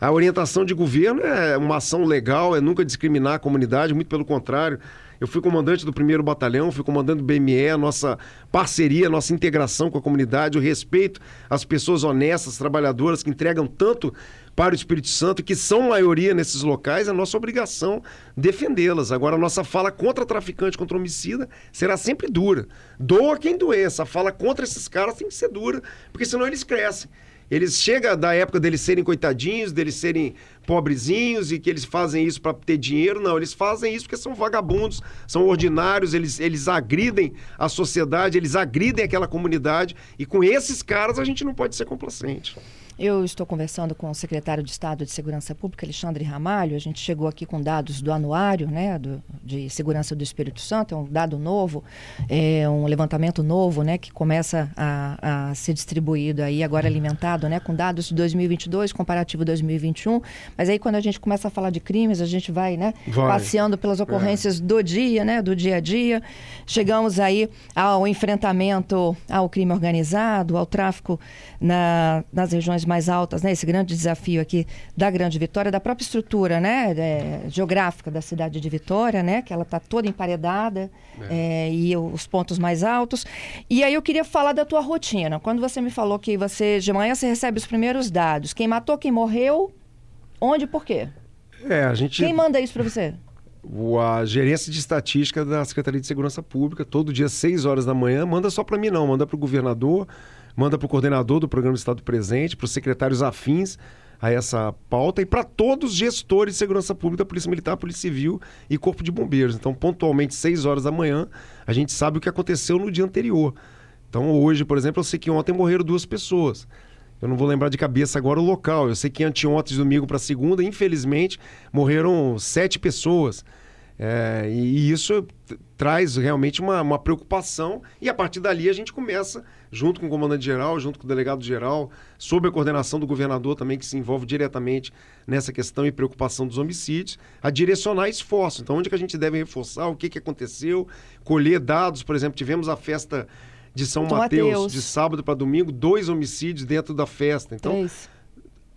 A orientação de governo é uma ação legal, é nunca discriminar a comunidade, muito pelo contrário. Eu fui comandante do primeiro batalhão, fui comandante do BME, a nossa parceria, a nossa integração com a comunidade, o respeito às pessoas honestas, trabalhadoras que entregam tanto para o Espírito Santo, que são maioria nesses locais, é nossa obrigação defendê-las. Agora, a nossa fala contra traficante, contra homicida, será sempre dura. Doa quem doença. A fala contra esses caras tem que ser dura, porque senão eles crescem. Eles chega da época deles serem coitadinhos, deles serem pobrezinhos e que eles fazem isso para ter dinheiro. Não, eles fazem isso porque são vagabundos, são ordinários, eles, eles agridem a sociedade, eles agridem aquela comunidade. E com esses caras a gente não pode ser complacente. Eu estou conversando com o secretário de Estado de Segurança Pública, Alexandre Ramalho. A gente chegou aqui com dados do anuário né, do, de segurança do Espírito Santo, é um dado novo, é um levantamento novo né, que começa a, a ser distribuído aí, agora alimentado né, com dados de 2022, comparativo 2021. Mas aí quando a gente começa a falar de crimes, a gente vai, né, vai. passeando pelas ocorrências é. do dia, né, do dia a dia. Chegamos aí ao enfrentamento ao crime organizado, ao tráfico na, nas regiões mais altas, né? Esse grande desafio aqui da Grande Vitória, da própria estrutura, né? É, geográfica da cidade de Vitória, né? Que ela está toda emparedada é. É, e os pontos mais altos. E aí eu queria falar da tua rotina. Quando você me falou que você de manhã você recebe os primeiros dados, quem matou, quem morreu, onde, e por quê? É, a gente. Quem manda isso para você? a gerência de estatística da Secretaria de Segurança Pública, todo dia, 6 horas da manhã, manda só para mim não, manda para o governador, manda para o coordenador do Programa Estado Presente, para os secretários afins a essa pauta e para todos os gestores de segurança pública, Polícia Militar, Polícia Civil e Corpo de Bombeiros. Então, pontualmente, 6 horas da manhã, a gente sabe o que aconteceu no dia anterior. Então, hoje, por exemplo, eu sei que ontem morreram duas pessoas. Eu não vou lembrar de cabeça agora o local. Eu sei que anteontem, domingo para segunda, infelizmente, morreram sete pessoas. É, e isso traz realmente uma, uma, preocupação, e a partir dali a gente começa, junto com o comandante-geral, junto com o delegado-geral, sob a coordenação do governador também, que se envolve diretamente nessa questão e preocupação dos homicídios, a direcionar esforço. Então, onde que a gente deve reforçar, o que, que aconteceu, colher dados, por exemplo, tivemos a festa de São Mateus, de sábado para domingo, dois homicídios dentro da festa. Então.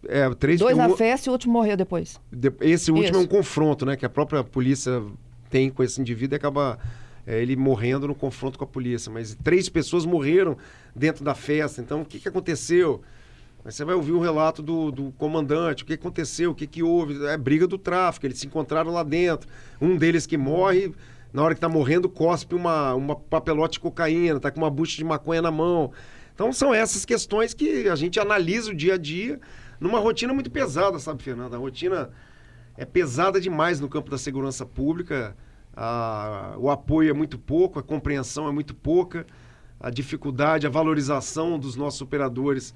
É, três Dois na festa e o último morreu depois. Esse último Isso. é um confronto, né? Que a própria polícia tem com esse indivíduo e acaba é, ele morrendo no confronto com a polícia. Mas três pessoas morreram dentro da festa. Então, o que, que aconteceu? Mas você vai ouvir o relato do, do comandante, o que aconteceu, o que, que houve. É briga do tráfico, eles se encontraram lá dentro. Um deles que morre, na hora que está morrendo, cospe uma, uma papelote de cocaína, está com uma bucha de maconha na mão. Então são essas questões que a gente analisa o dia a dia numa rotina muito pesada, sabe, Fernanda? A rotina é pesada demais no campo da segurança pública. A, o apoio é muito pouco, a compreensão é muito pouca, a dificuldade, a valorização dos nossos operadores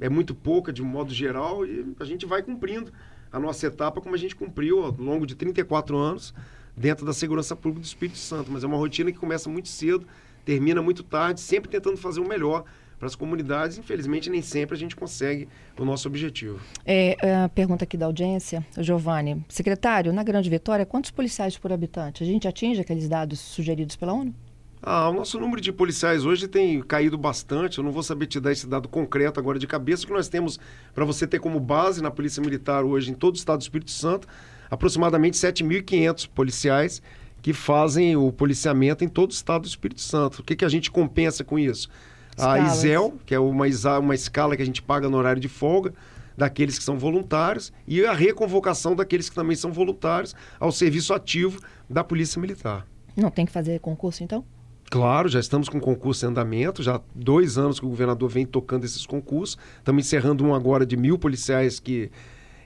é muito pouca, de um modo geral, e a gente vai cumprindo a nossa etapa como a gente cumpriu ao longo de 34 anos dentro da segurança pública do Espírito Santo. Mas é uma rotina que começa muito cedo, termina muito tarde, sempre tentando fazer o melhor para as comunidades. Infelizmente, nem sempre a gente consegue o nosso objetivo. É, é, a pergunta aqui da audiência, Giovanni. Secretário, na Grande Vitória, quantos policiais por habitante? A gente atinge aqueles dados sugeridos pela ONU? Ah, o nosso número de policiais hoje tem caído bastante. Eu não vou saber te dar esse dado concreto agora de cabeça, que nós temos, para você ter como base na Polícia Militar hoje em todo o estado do Espírito Santo, aproximadamente 7.500 policiais que fazem o policiamento em todo o estado do Espírito Santo. O que, que a gente compensa com isso? A ISEL, que é uma, uma escala que a gente paga no horário de folga, daqueles que são voluntários, e a reconvocação daqueles que também são voluntários ao serviço ativo da Polícia Militar. Não tem que fazer concurso, então? Claro, já estamos com concurso em andamento, já há dois anos que o governador vem tocando esses concursos. Estamos encerrando um agora de mil policiais que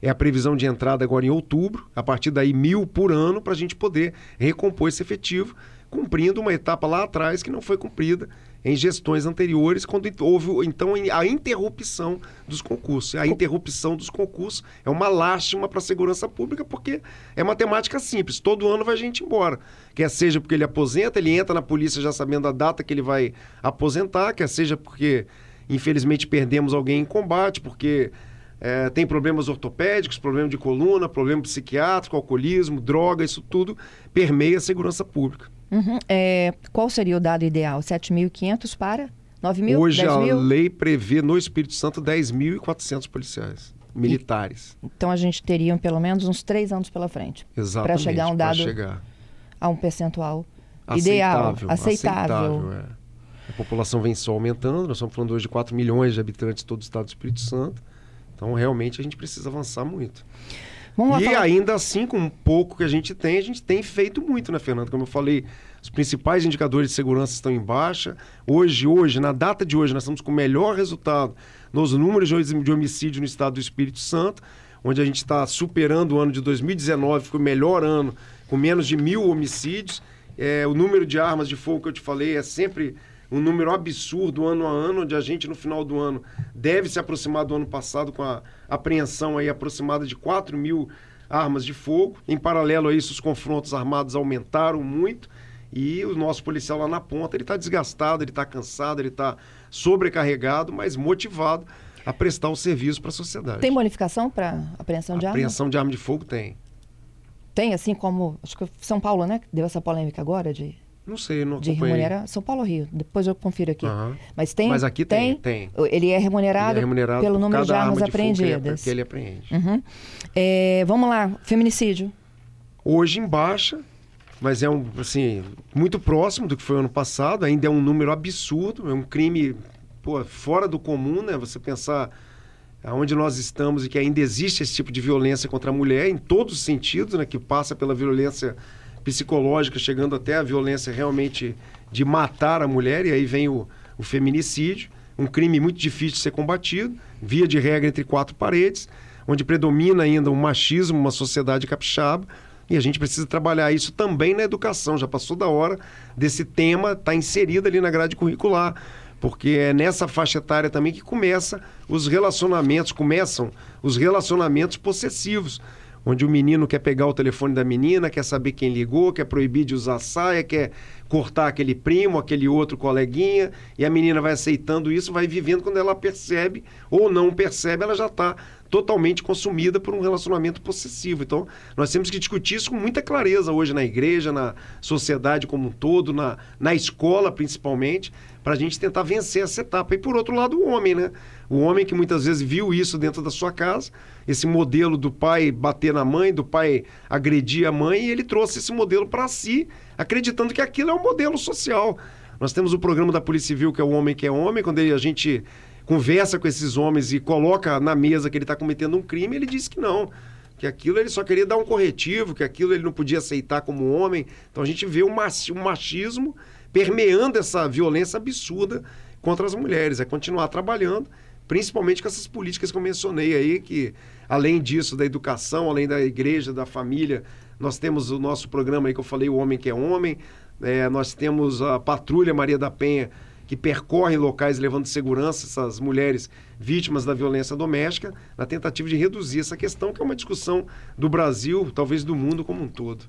é a previsão de entrada agora em outubro. A partir daí, mil por ano para a gente poder recompor esse efetivo, cumprindo uma etapa lá atrás que não foi cumprida em gestões anteriores, quando houve então a interrupção dos concursos. A interrupção dos concursos é uma lástima para a segurança pública, porque é matemática simples. Todo ano vai gente embora. Quer seja porque ele aposenta, ele entra na polícia já sabendo a data que ele vai aposentar, quer seja porque, infelizmente, perdemos alguém em combate, porque é, tem problemas ortopédicos, problema de coluna, problema psiquiátrico, alcoolismo, droga, isso tudo permeia a segurança pública. Uhum. É, qual seria o dado ideal? 7.500 para 9 mil? Hoje a lei prevê no Espírito Santo 10.400 policiais. militares. E, então a gente teria pelo menos uns três anos pela frente. Para chegar a um dado chegar. a um percentual aceitável, ideal, aceitável. aceitável é. A população vem só aumentando, nós estamos falando hoje de 4 milhões de habitantes todo o estado do Espírito Santo. Então, realmente, a gente precisa avançar muito. e falar... ainda assim, com um pouco que a gente tem, a gente tem feito muito, né, Fernando? Como eu falei, os principais indicadores de segurança estão em baixa. Hoje, hoje, na data de hoje, nós estamos com o melhor resultado nos números de homicídio no estado do Espírito Santo, onde a gente está superando o ano de 2019, que foi o melhor ano, com menos de mil homicídios. É, o número de armas de fogo que eu te falei é sempre um número absurdo ano a ano, onde a gente no final do ano deve se aproximar do ano passado com a apreensão aí aproximada de 4 mil armas de fogo. Em paralelo a isso, os confrontos armados aumentaram muito e o nosso policial lá na ponta, ele está desgastado, ele está cansado, ele está sobrecarregado, mas motivado a prestar o um serviço para a sociedade. Tem bonificação para apreensão de arma? Apreensão de arma de fogo tem. Tem, assim como, acho que São Paulo, né? Deu essa polêmica agora de não sei, não De remunerar São Paulo Rio? Depois eu confiro aqui. Uhum. Mas tem. Mas aqui tem, tem. Ele é remunerado, ele é remunerado pelo número de armas apreendidas. Que ele apreende. Uhum. É, vamos lá, feminicídio. Hoje em baixa, mas é um assim muito próximo do que foi ano passado. Ainda é um número absurdo, é um crime pô, fora do comum, né? Você pensar aonde nós estamos e que ainda existe esse tipo de violência contra a mulher em todos os sentidos, né? Que passa pela violência psicológica, chegando até a violência realmente de matar a mulher, e aí vem o, o feminicídio, um crime muito difícil de ser combatido, via de regra entre quatro paredes, onde predomina ainda o machismo, uma sociedade capixaba, e a gente precisa trabalhar isso também na educação. Já passou da hora desse tema estar tá inserido ali na grade curricular, porque é nessa faixa etária também que começa os relacionamentos, começam os relacionamentos possessivos onde o menino quer pegar o telefone da menina, quer saber quem ligou, quer proibir de usar saia, quer cortar aquele primo, aquele outro coleguinha, e a menina vai aceitando isso, vai vivendo quando ela percebe ou não percebe, ela já está totalmente consumida por um relacionamento possessivo. Então, nós temos que discutir isso com muita clareza hoje na igreja, na sociedade como um todo, na, na escola principalmente, para a gente tentar vencer essa etapa. E por outro lado, o homem, né? O homem que muitas vezes viu isso dentro da sua casa, esse modelo do pai bater na mãe, do pai agredir a mãe, e ele trouxe esse modelo para si, acreditando que aquilo é um modelo social. Nós temos o programa da Polícia Civil, que é o Homem que é Homem, quando a gente conversa com esses homens e coloca na mesa que ele está cometendo um crime, ele diz que não. Que aquilo ele só queria dar um corretivo, que aquilo ele não podia aceitar como homem. Então a gente vê o machismo permeando essa violência absurda contra as mulheres. É continuar trabalhando, principalmente com essas políticas que eu mencionei aí, que além disso, da educação, além da igreja, da família, nós temos o nosso programa aí que eu falei, O Homem que é Homem. É, nós temos a Patrulha Maria da Penha, que percorrem locais levando segurança essas mulheres vítimas da violência doméstica, na tentativa de reduzir essa questão, que é uma discussão do Brasil, talvez do mundo como um todo.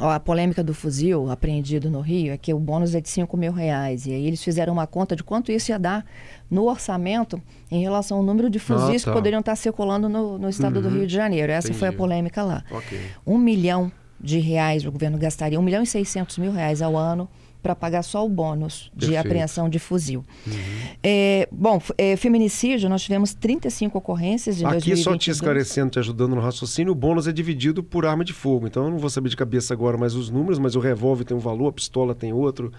A polêmica do fuzil apreendido no Rio é que o bônus é de 5 mil reais. E aí eles fizeram uma conta de quanto isso ia dar no orçamento em relação ao número de fuzis ah, tá. que poderiam estar circulando no, no estado uhum. do Rio de Janeiro. Essa Entendi. foi a polêmica lá. Okay. Um milhão de reais o governo gastaria, um milhão e seiscentos mil reais ao ano para pagar só o bônus de Perfeito. apreensão de fuzil. Uhum. É, bom, é, feminicídio, nós tivemos 35 ocorrências de Aqui 2022. só te esclarecendo, te ajudando no raciocínio, o bônus é dividido por arma de fogo. Então eu não vou saber de cabeça agora mais os números, mas o revólver tem um valor, a pistola tem outro,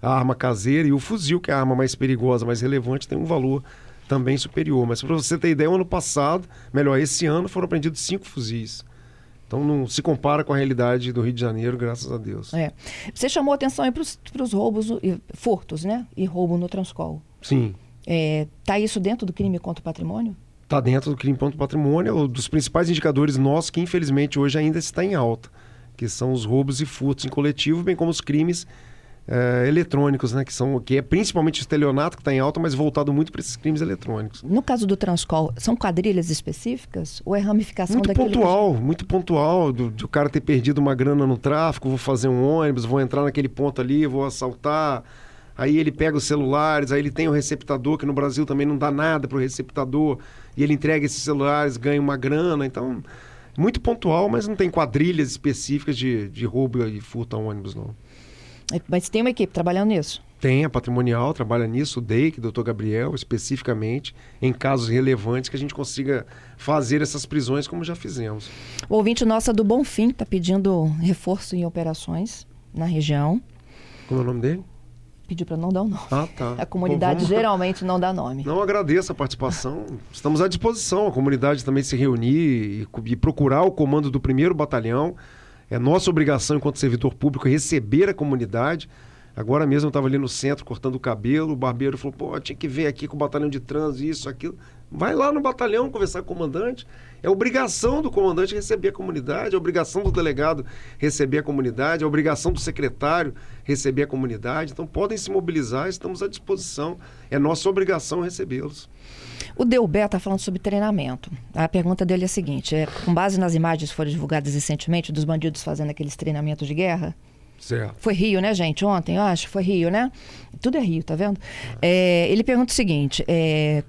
a arma caseira e o fuzil, que é a arma mais perigosa, mais relevante, tem um valor também superior. Mas para você ter ideia, o ano passado, melhor, esse ano foram apreendidos cinco fuzis. Então não se compara com a realidade do Rio de Janeiro, graças a Deus. É. Você chamou atenção aí para os roubos, e, furtos, né? E roubo no Transcol. Sim. É, tá isso dentro do crime contra o patrimônio? Está dentro do crime contra o patrimônio, um dos principais indicadores nossos que infelizmente hoje ainda está em alta, que são os roubos e furtos em coletivo, bem como os crimes é, eletrônicos, né? Que, são, que é principalmente o estelionato que está em alta, mas voltado muito para esses crimes eletrônicos. No caso do Transcol, são quadrilhas específicas ou é ramificação muito daquele... pontual, muito pontual, do, do cara ter perdido uma grana no tráfico, vou fazer um ônibus, vou entrar naquele ponto ali, vou assaltar. Aí ele pega os celulares, aí ele tem o receptador, que no Brasil também não dá nada para o receptador, e ele entrega esses celulares, ganha uma grana. Então, muito pontual, mas não tem quadrilhas específicas de, de roubo e furto a ônibus, não. Mas tem uma equipe trabalhando nisso? Tem a patrimonial, trabalha nisso, o DEIC, doutor Gabriel, especificamente, em casos relevantes que a gente consiga fazer essas prisões como já fizemos. O ouvinte nossa do Bonfim está pedindo reforço em operações na região. Como é o nome dele? Pediu para não dar o nome. Ah, tá. A comunidade Bom, vamos... geralmente não dá nome. Não agradeço a participação. Estamos à disposição. A comunidade também se reunir e, e procurar o comando do primeiro batalhão. É nossa obrigação, enquanto servidor público, receber a comunidade. Agora mesmo eu estava ali no centro cortando o cabelo, o barbeiro falou, pô, tinha que ver aqui com o batalhão de trânsito, isso, aquilo. Vai lá no batalhão conversar com o comandante. É obrigação do comandante receber a comunidade, é obrigação do delegado receber a comunidade, é obrigação do secretário receber a comunidade. Então podem se mobilizar, estamos à disposição. É nossa obrigação recebê-los. O Delbé está falando sobre treinamento. A pergunta dele é a seguinte: é, com base nas imagens que foram divulgadas recentemente dos bandidos fazendo aqueles treinamentos de guerra, Certo. Foi Rio, né, gente? Ontem, eu acho. Foi Rio, né? Tudo é Rio, tá vendo? É, ele pergunta o seguinte: é,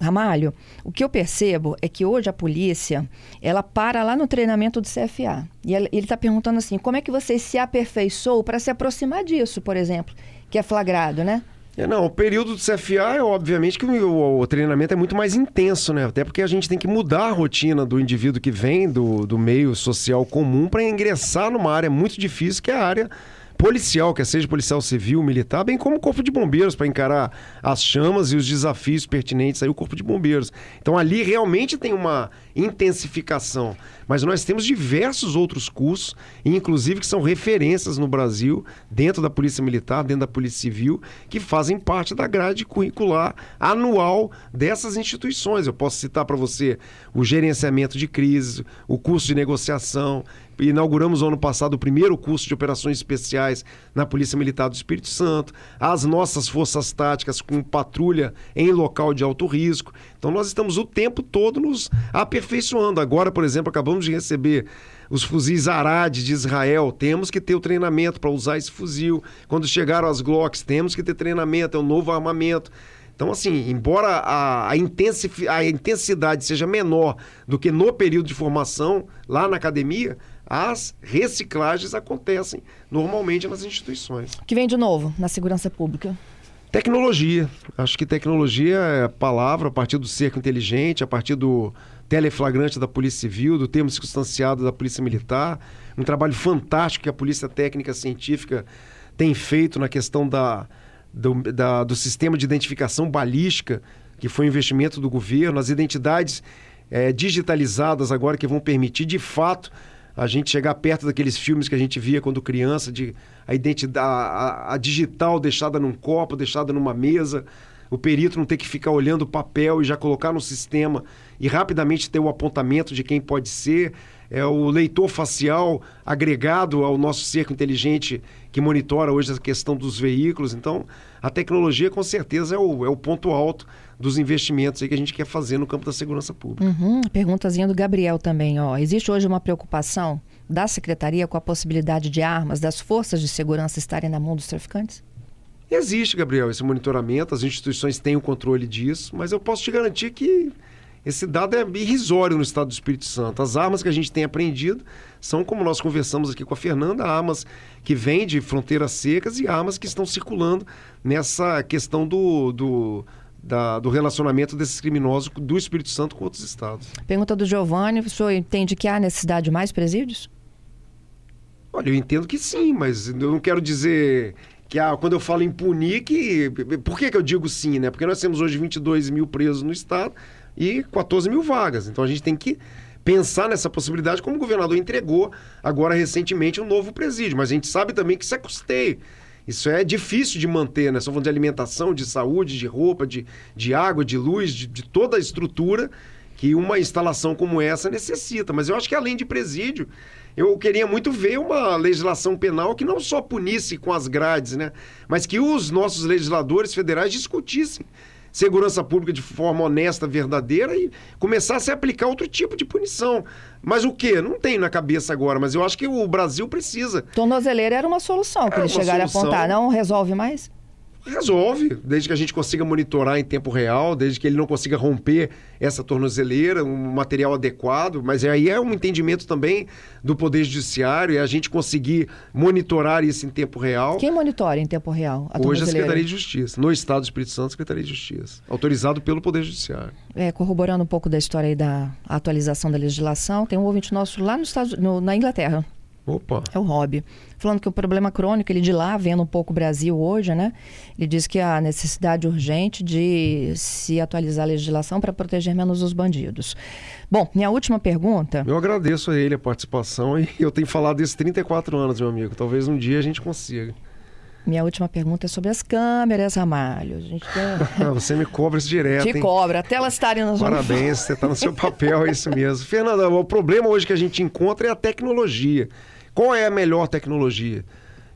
Ramalho, o que eu percebo é que hoje a polícia, ela para lá no treinamento do CFA. E ele está perguntando assim, como é que você se aperfeiçoou para se aproximar disso, por exemplo, que é flagrado, né? É, não, o período do CFA é obviamente que o, o, treinamento é muito mais intenso, né? Até porque a gente tem que mudar a rotina do indivíduo que vem do, do meio social comum para ingressar numa área muito difícil, que é a área policial, quer seja policial civil, militar, bem como o corpo de bombeiros, para encarar as chamas e os desafios pertinentes aí, o corpo de bombeiros. Então ali realmente tem uma intensificação. Mas nós temos diversos outros cursos, inclusive que são referências no Brasil, dentro da Polícia Militar, dentro da Polícia Civil, que fazem parte da grade curricular anual dessas instituições. Eu posso citar para você o gerenciamento de crise, o curso de negociação, inauguramos ano passado o primeiro curso de operações especiais na Polícia Militar do Espírito Santo, as nossas forças táticas com patrulha em local de alto risco. Então nós estamos o tempo todo nos aperfeiçoando. Agora, por exemplo, acabamos de receber os fuzis Arad de Israel, temos que ter o treinamento para usar esse fuzil. Quando chegaram as Glocks, temos que ter treinamento, é um novo armamento. Então, assim, embora a, a, a intensidade seja menor do que no período de formação lá na academia, as reciclagens acontecem normalmente nas instituições. Que vem de novo na segurança pública? Tecnologia. Acho que tecnologia é a palavra a partir do cerco inteligente, a partir do teleflagrante da Polícia Civil, do termo circunstanciado da Polícia Militar. Um trabalho fantástico que a Polícia Técnica Científica tem feito na questão da, do, da, do sistema de identificação balística, que foi um investimento do governo, as identidades é, digitalizadas agora que vão permitir, de fato, a gente chegar perto daqueles filmes que a gente via quando criança, de a identidade, a, a, digital deixada num copo, deixada numa mesa, o perito não ter que ficar olhando o papel e já colocar no sistema e rapidamente ter o apontamento de quem pode ser, é o leitor facial agregado ao nosso cerco inteligente que monitora hoje a questão dos veículos. Então, a tecnologia com certeza é o, é o ponto alto dos investimentos que a gente quer fazer no campo da segurança pública. Uhum, perguntazinha do Gabriel também. Ó. Existe hoje uma preocupação da Secretaria com a possibilidade de armas das forças de segurança estarem na mão dos traficantes? Existe, Gabriel, esse monitoramento, as instituições têm o controle disso, mas eu posso te garantir que esse dado é irrisório no estado do Espírito Santo. As armas que a gente tem apreendido são, como nós conversamos aqui com a Fernanda, armas que vêm de fronteiras secas e armas que estão circulando nessa questão do, do da, do relacionamento desses criminosos do Espírito Santo com outros estados. Pergunta do Giovanni: o senhor entende que há necessidade de mais presídios? Olha, eu entendo que sim, mas eu não quero dizer que ah, quando eu falo em punir, que. Por que, que eu digo sim, né? Porque nós temos hoje 22 mil presos no estado e 14 mil vagas. Então a gente tem que pensar nessa possibilidade, como o governador entregou agora recentemente um novo presídio. Mas a gente sabe também que isso é custeio. Isso é difícil de manter, né? Só falando de alimentação, de saúde, de roupa, de, de água, de luz, de, de toda a estrutura que uma instalação como essa necessita. Mas eu acho que além de presídio, eu queria muito ver uma legislação penal que não só punisse com as grades, né? Mas que os nossos legisladores federais discutissem segurança pública de forma honesta, verdadeira e começasse a aplicar outro tipo de punição. Mas o que? Não tem na cabeça agora, mas eu acho que o Brasil precisa. Tornozeleira era uma solução que é eles chegaram solução. a apontar. Não resolve mais? Resolve, desde que a gente consiga monitorar em tempo real, desde que ele não consiga romper essa tornozeleira, um material adequado, mas aí é um entendimento também do Poder Judiciário, é a gente conseguir monitorar isso em tempo real. Quem monitora em tempo real? A Hoje a Secretaria de Justiça, no Estado do Espírito Santo, a Secretaria de Justiça, autorizado pelo Poder Judiciário. É, corroborando um pouco da história aí da atualização da legislação, tem um ouvinte nosso lá nos Estados, no, na Inglaterra, Opa. É o hobby. Falando que o problema crônico, ele de lá, vendo um pouco o Brasil hoje, né? Ele diz que há necessidade urgente de se atualizar a legislação para proteger menos os bandidos. Bom, minha última pergunta. Eu agradeço a ele a participação e [laughs] eu tenho falado isso 34 anos, meu amigo. Talvez um dia a gente consiga. Minha última pergunta é sobre as câmeras, Ramalho. Tem... [laughs] você me cobra isso direto. Te hein? cobra, até elas estarem nos Parabéns, você está no seu papel, é isso mesmo. [laughs] Fernanda, o problema hoje que a gente encontra é a tecnologia. Qual é a melhor tecnologia?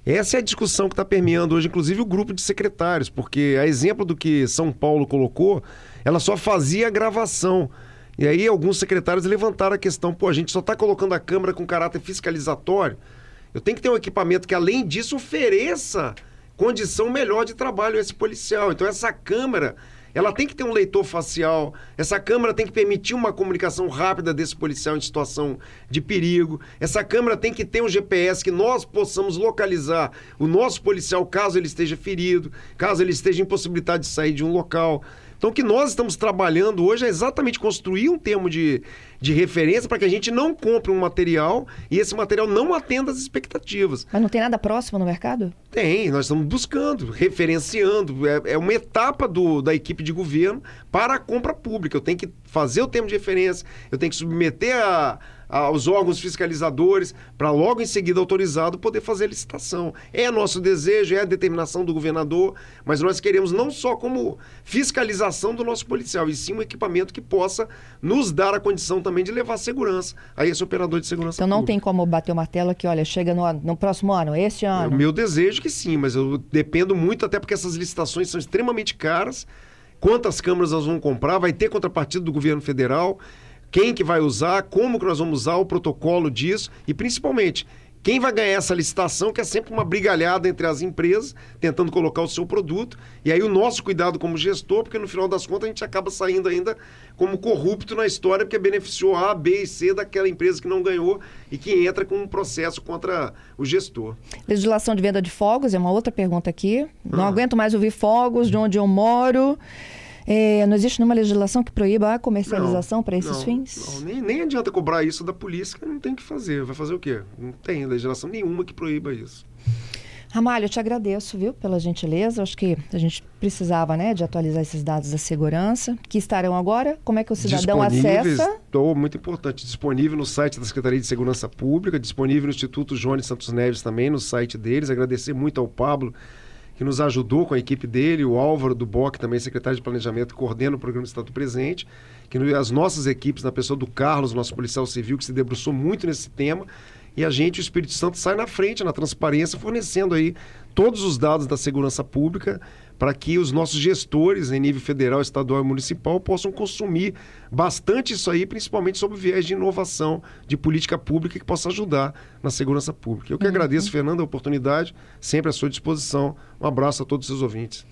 Essa é a discussão que está permeando hoje, inclusive, o grupo de secretários, porque a exemplo do que São Paulo colocou, ela só fazia a gravação. E aí alguns secretários levantaram a questão, pô, a gente só está colocando a câmera com caráter fiscalizatório. Eu tenho que ter um equipamento que, além disso, ofereça condição melhor de trabalho a esse policial. Então, essa câmera ela tem que ter um leitor facial. Essa câmera tem que permitir uma comunicação rápida desse policial em situação de perigo. Essa câmera tem que ter um GPS que nós possamos localizar o nosso policial caso ele esteja ferido, caso ele esteja impossibilitado de sair de um local. Então, o que nós estamos trabalhando hoje é exatamente construir um termo de, de referência para que a gente não compre um material e esse material não atenda às expectativas. Mas não tem nada próximo no mercado? Tem, nós estamos buscando, referenciando. É, é uma etapa do, da equipe de governo para a compra pública. Eu tenho que fazer o termo de referência, eu tenho que submeter a aos órgãos fiscalizadores, para logo em seguida autorizado poder fazer licitação. É nosso desejo, é a determinação do governador, mas nós queremos não só como fiscalização do nosso policial, e sim um equipamento que possa nos dar a condição também de levar segurança a esse operador de segurança. Então não pública. tem como bater o martelo que, olha, chega no, no próximo ano, este ano. É o meu desejo que sim, mas eu dependo muito, até porque essas licitações são extremamente caras. Quantas câmeras nós vamos comprar? Vai ter contrapartida do governo federal quem que vai usar, como que nós vamos usar o protocolo disso e principalmente quem vai ganhar essa licitação, que é sempre uma brigalhada entre as empresas, tentando colocar o seu produto. E aí o nosso cuidado como gestor, porque no final das contas a gente acaba saindo ainda como corrupto na história, porque beneficiou A, B e C daquela empresa que não ganhou e que entra com um processo contra o gestor. Legislação de venda de fogos é uma outra pergunta aqui. Não ah. aguento mais ouvir fogos de onde eu moro. É, não existe nenhuma legislação que proíba a comercialização para esses não, fins? Não, nem, nem adianta cobrar isso da polícia, não tem que fazer. Vai fazer o quê? Não tem legislação nenhuma que proíba isso. Ramalho, eu te agradeço, viu, pela gentileza. Acho que a gente precisava, né, de atualizar esses dados da segurança, que estarão agora. Como é que o cidadão acessa? Estou muito importante. Disponível no site da Secretaria de Segurança Pública, disponível no Instituto Jones Santos Neves também, no site deles. Agradecer muito ao Pablo que nos ajudou com a equipe dele, o Álvaro do BOC, também secretário de Planejamento, coordena o programa Estado Presente, que as nossas equipes, na pessoa do Carlos, nosso policial civil, que se debruçou muito nesse tema, e a gente, o Espírito Santo, sai na frente, na transparência, fornecendo aí todos os dados da segurança pública para que os nossos gestores em nível federal, estadual e municipal possam consumir bastante isso aí, principalmente sobre o viés de inovação, de política pública que possa ajudar na segurança pública. Eu que uhum. agradeço, Fernando, a oportunidade, sempre à sua disposição. Um abraço a todos os seus ouvintes.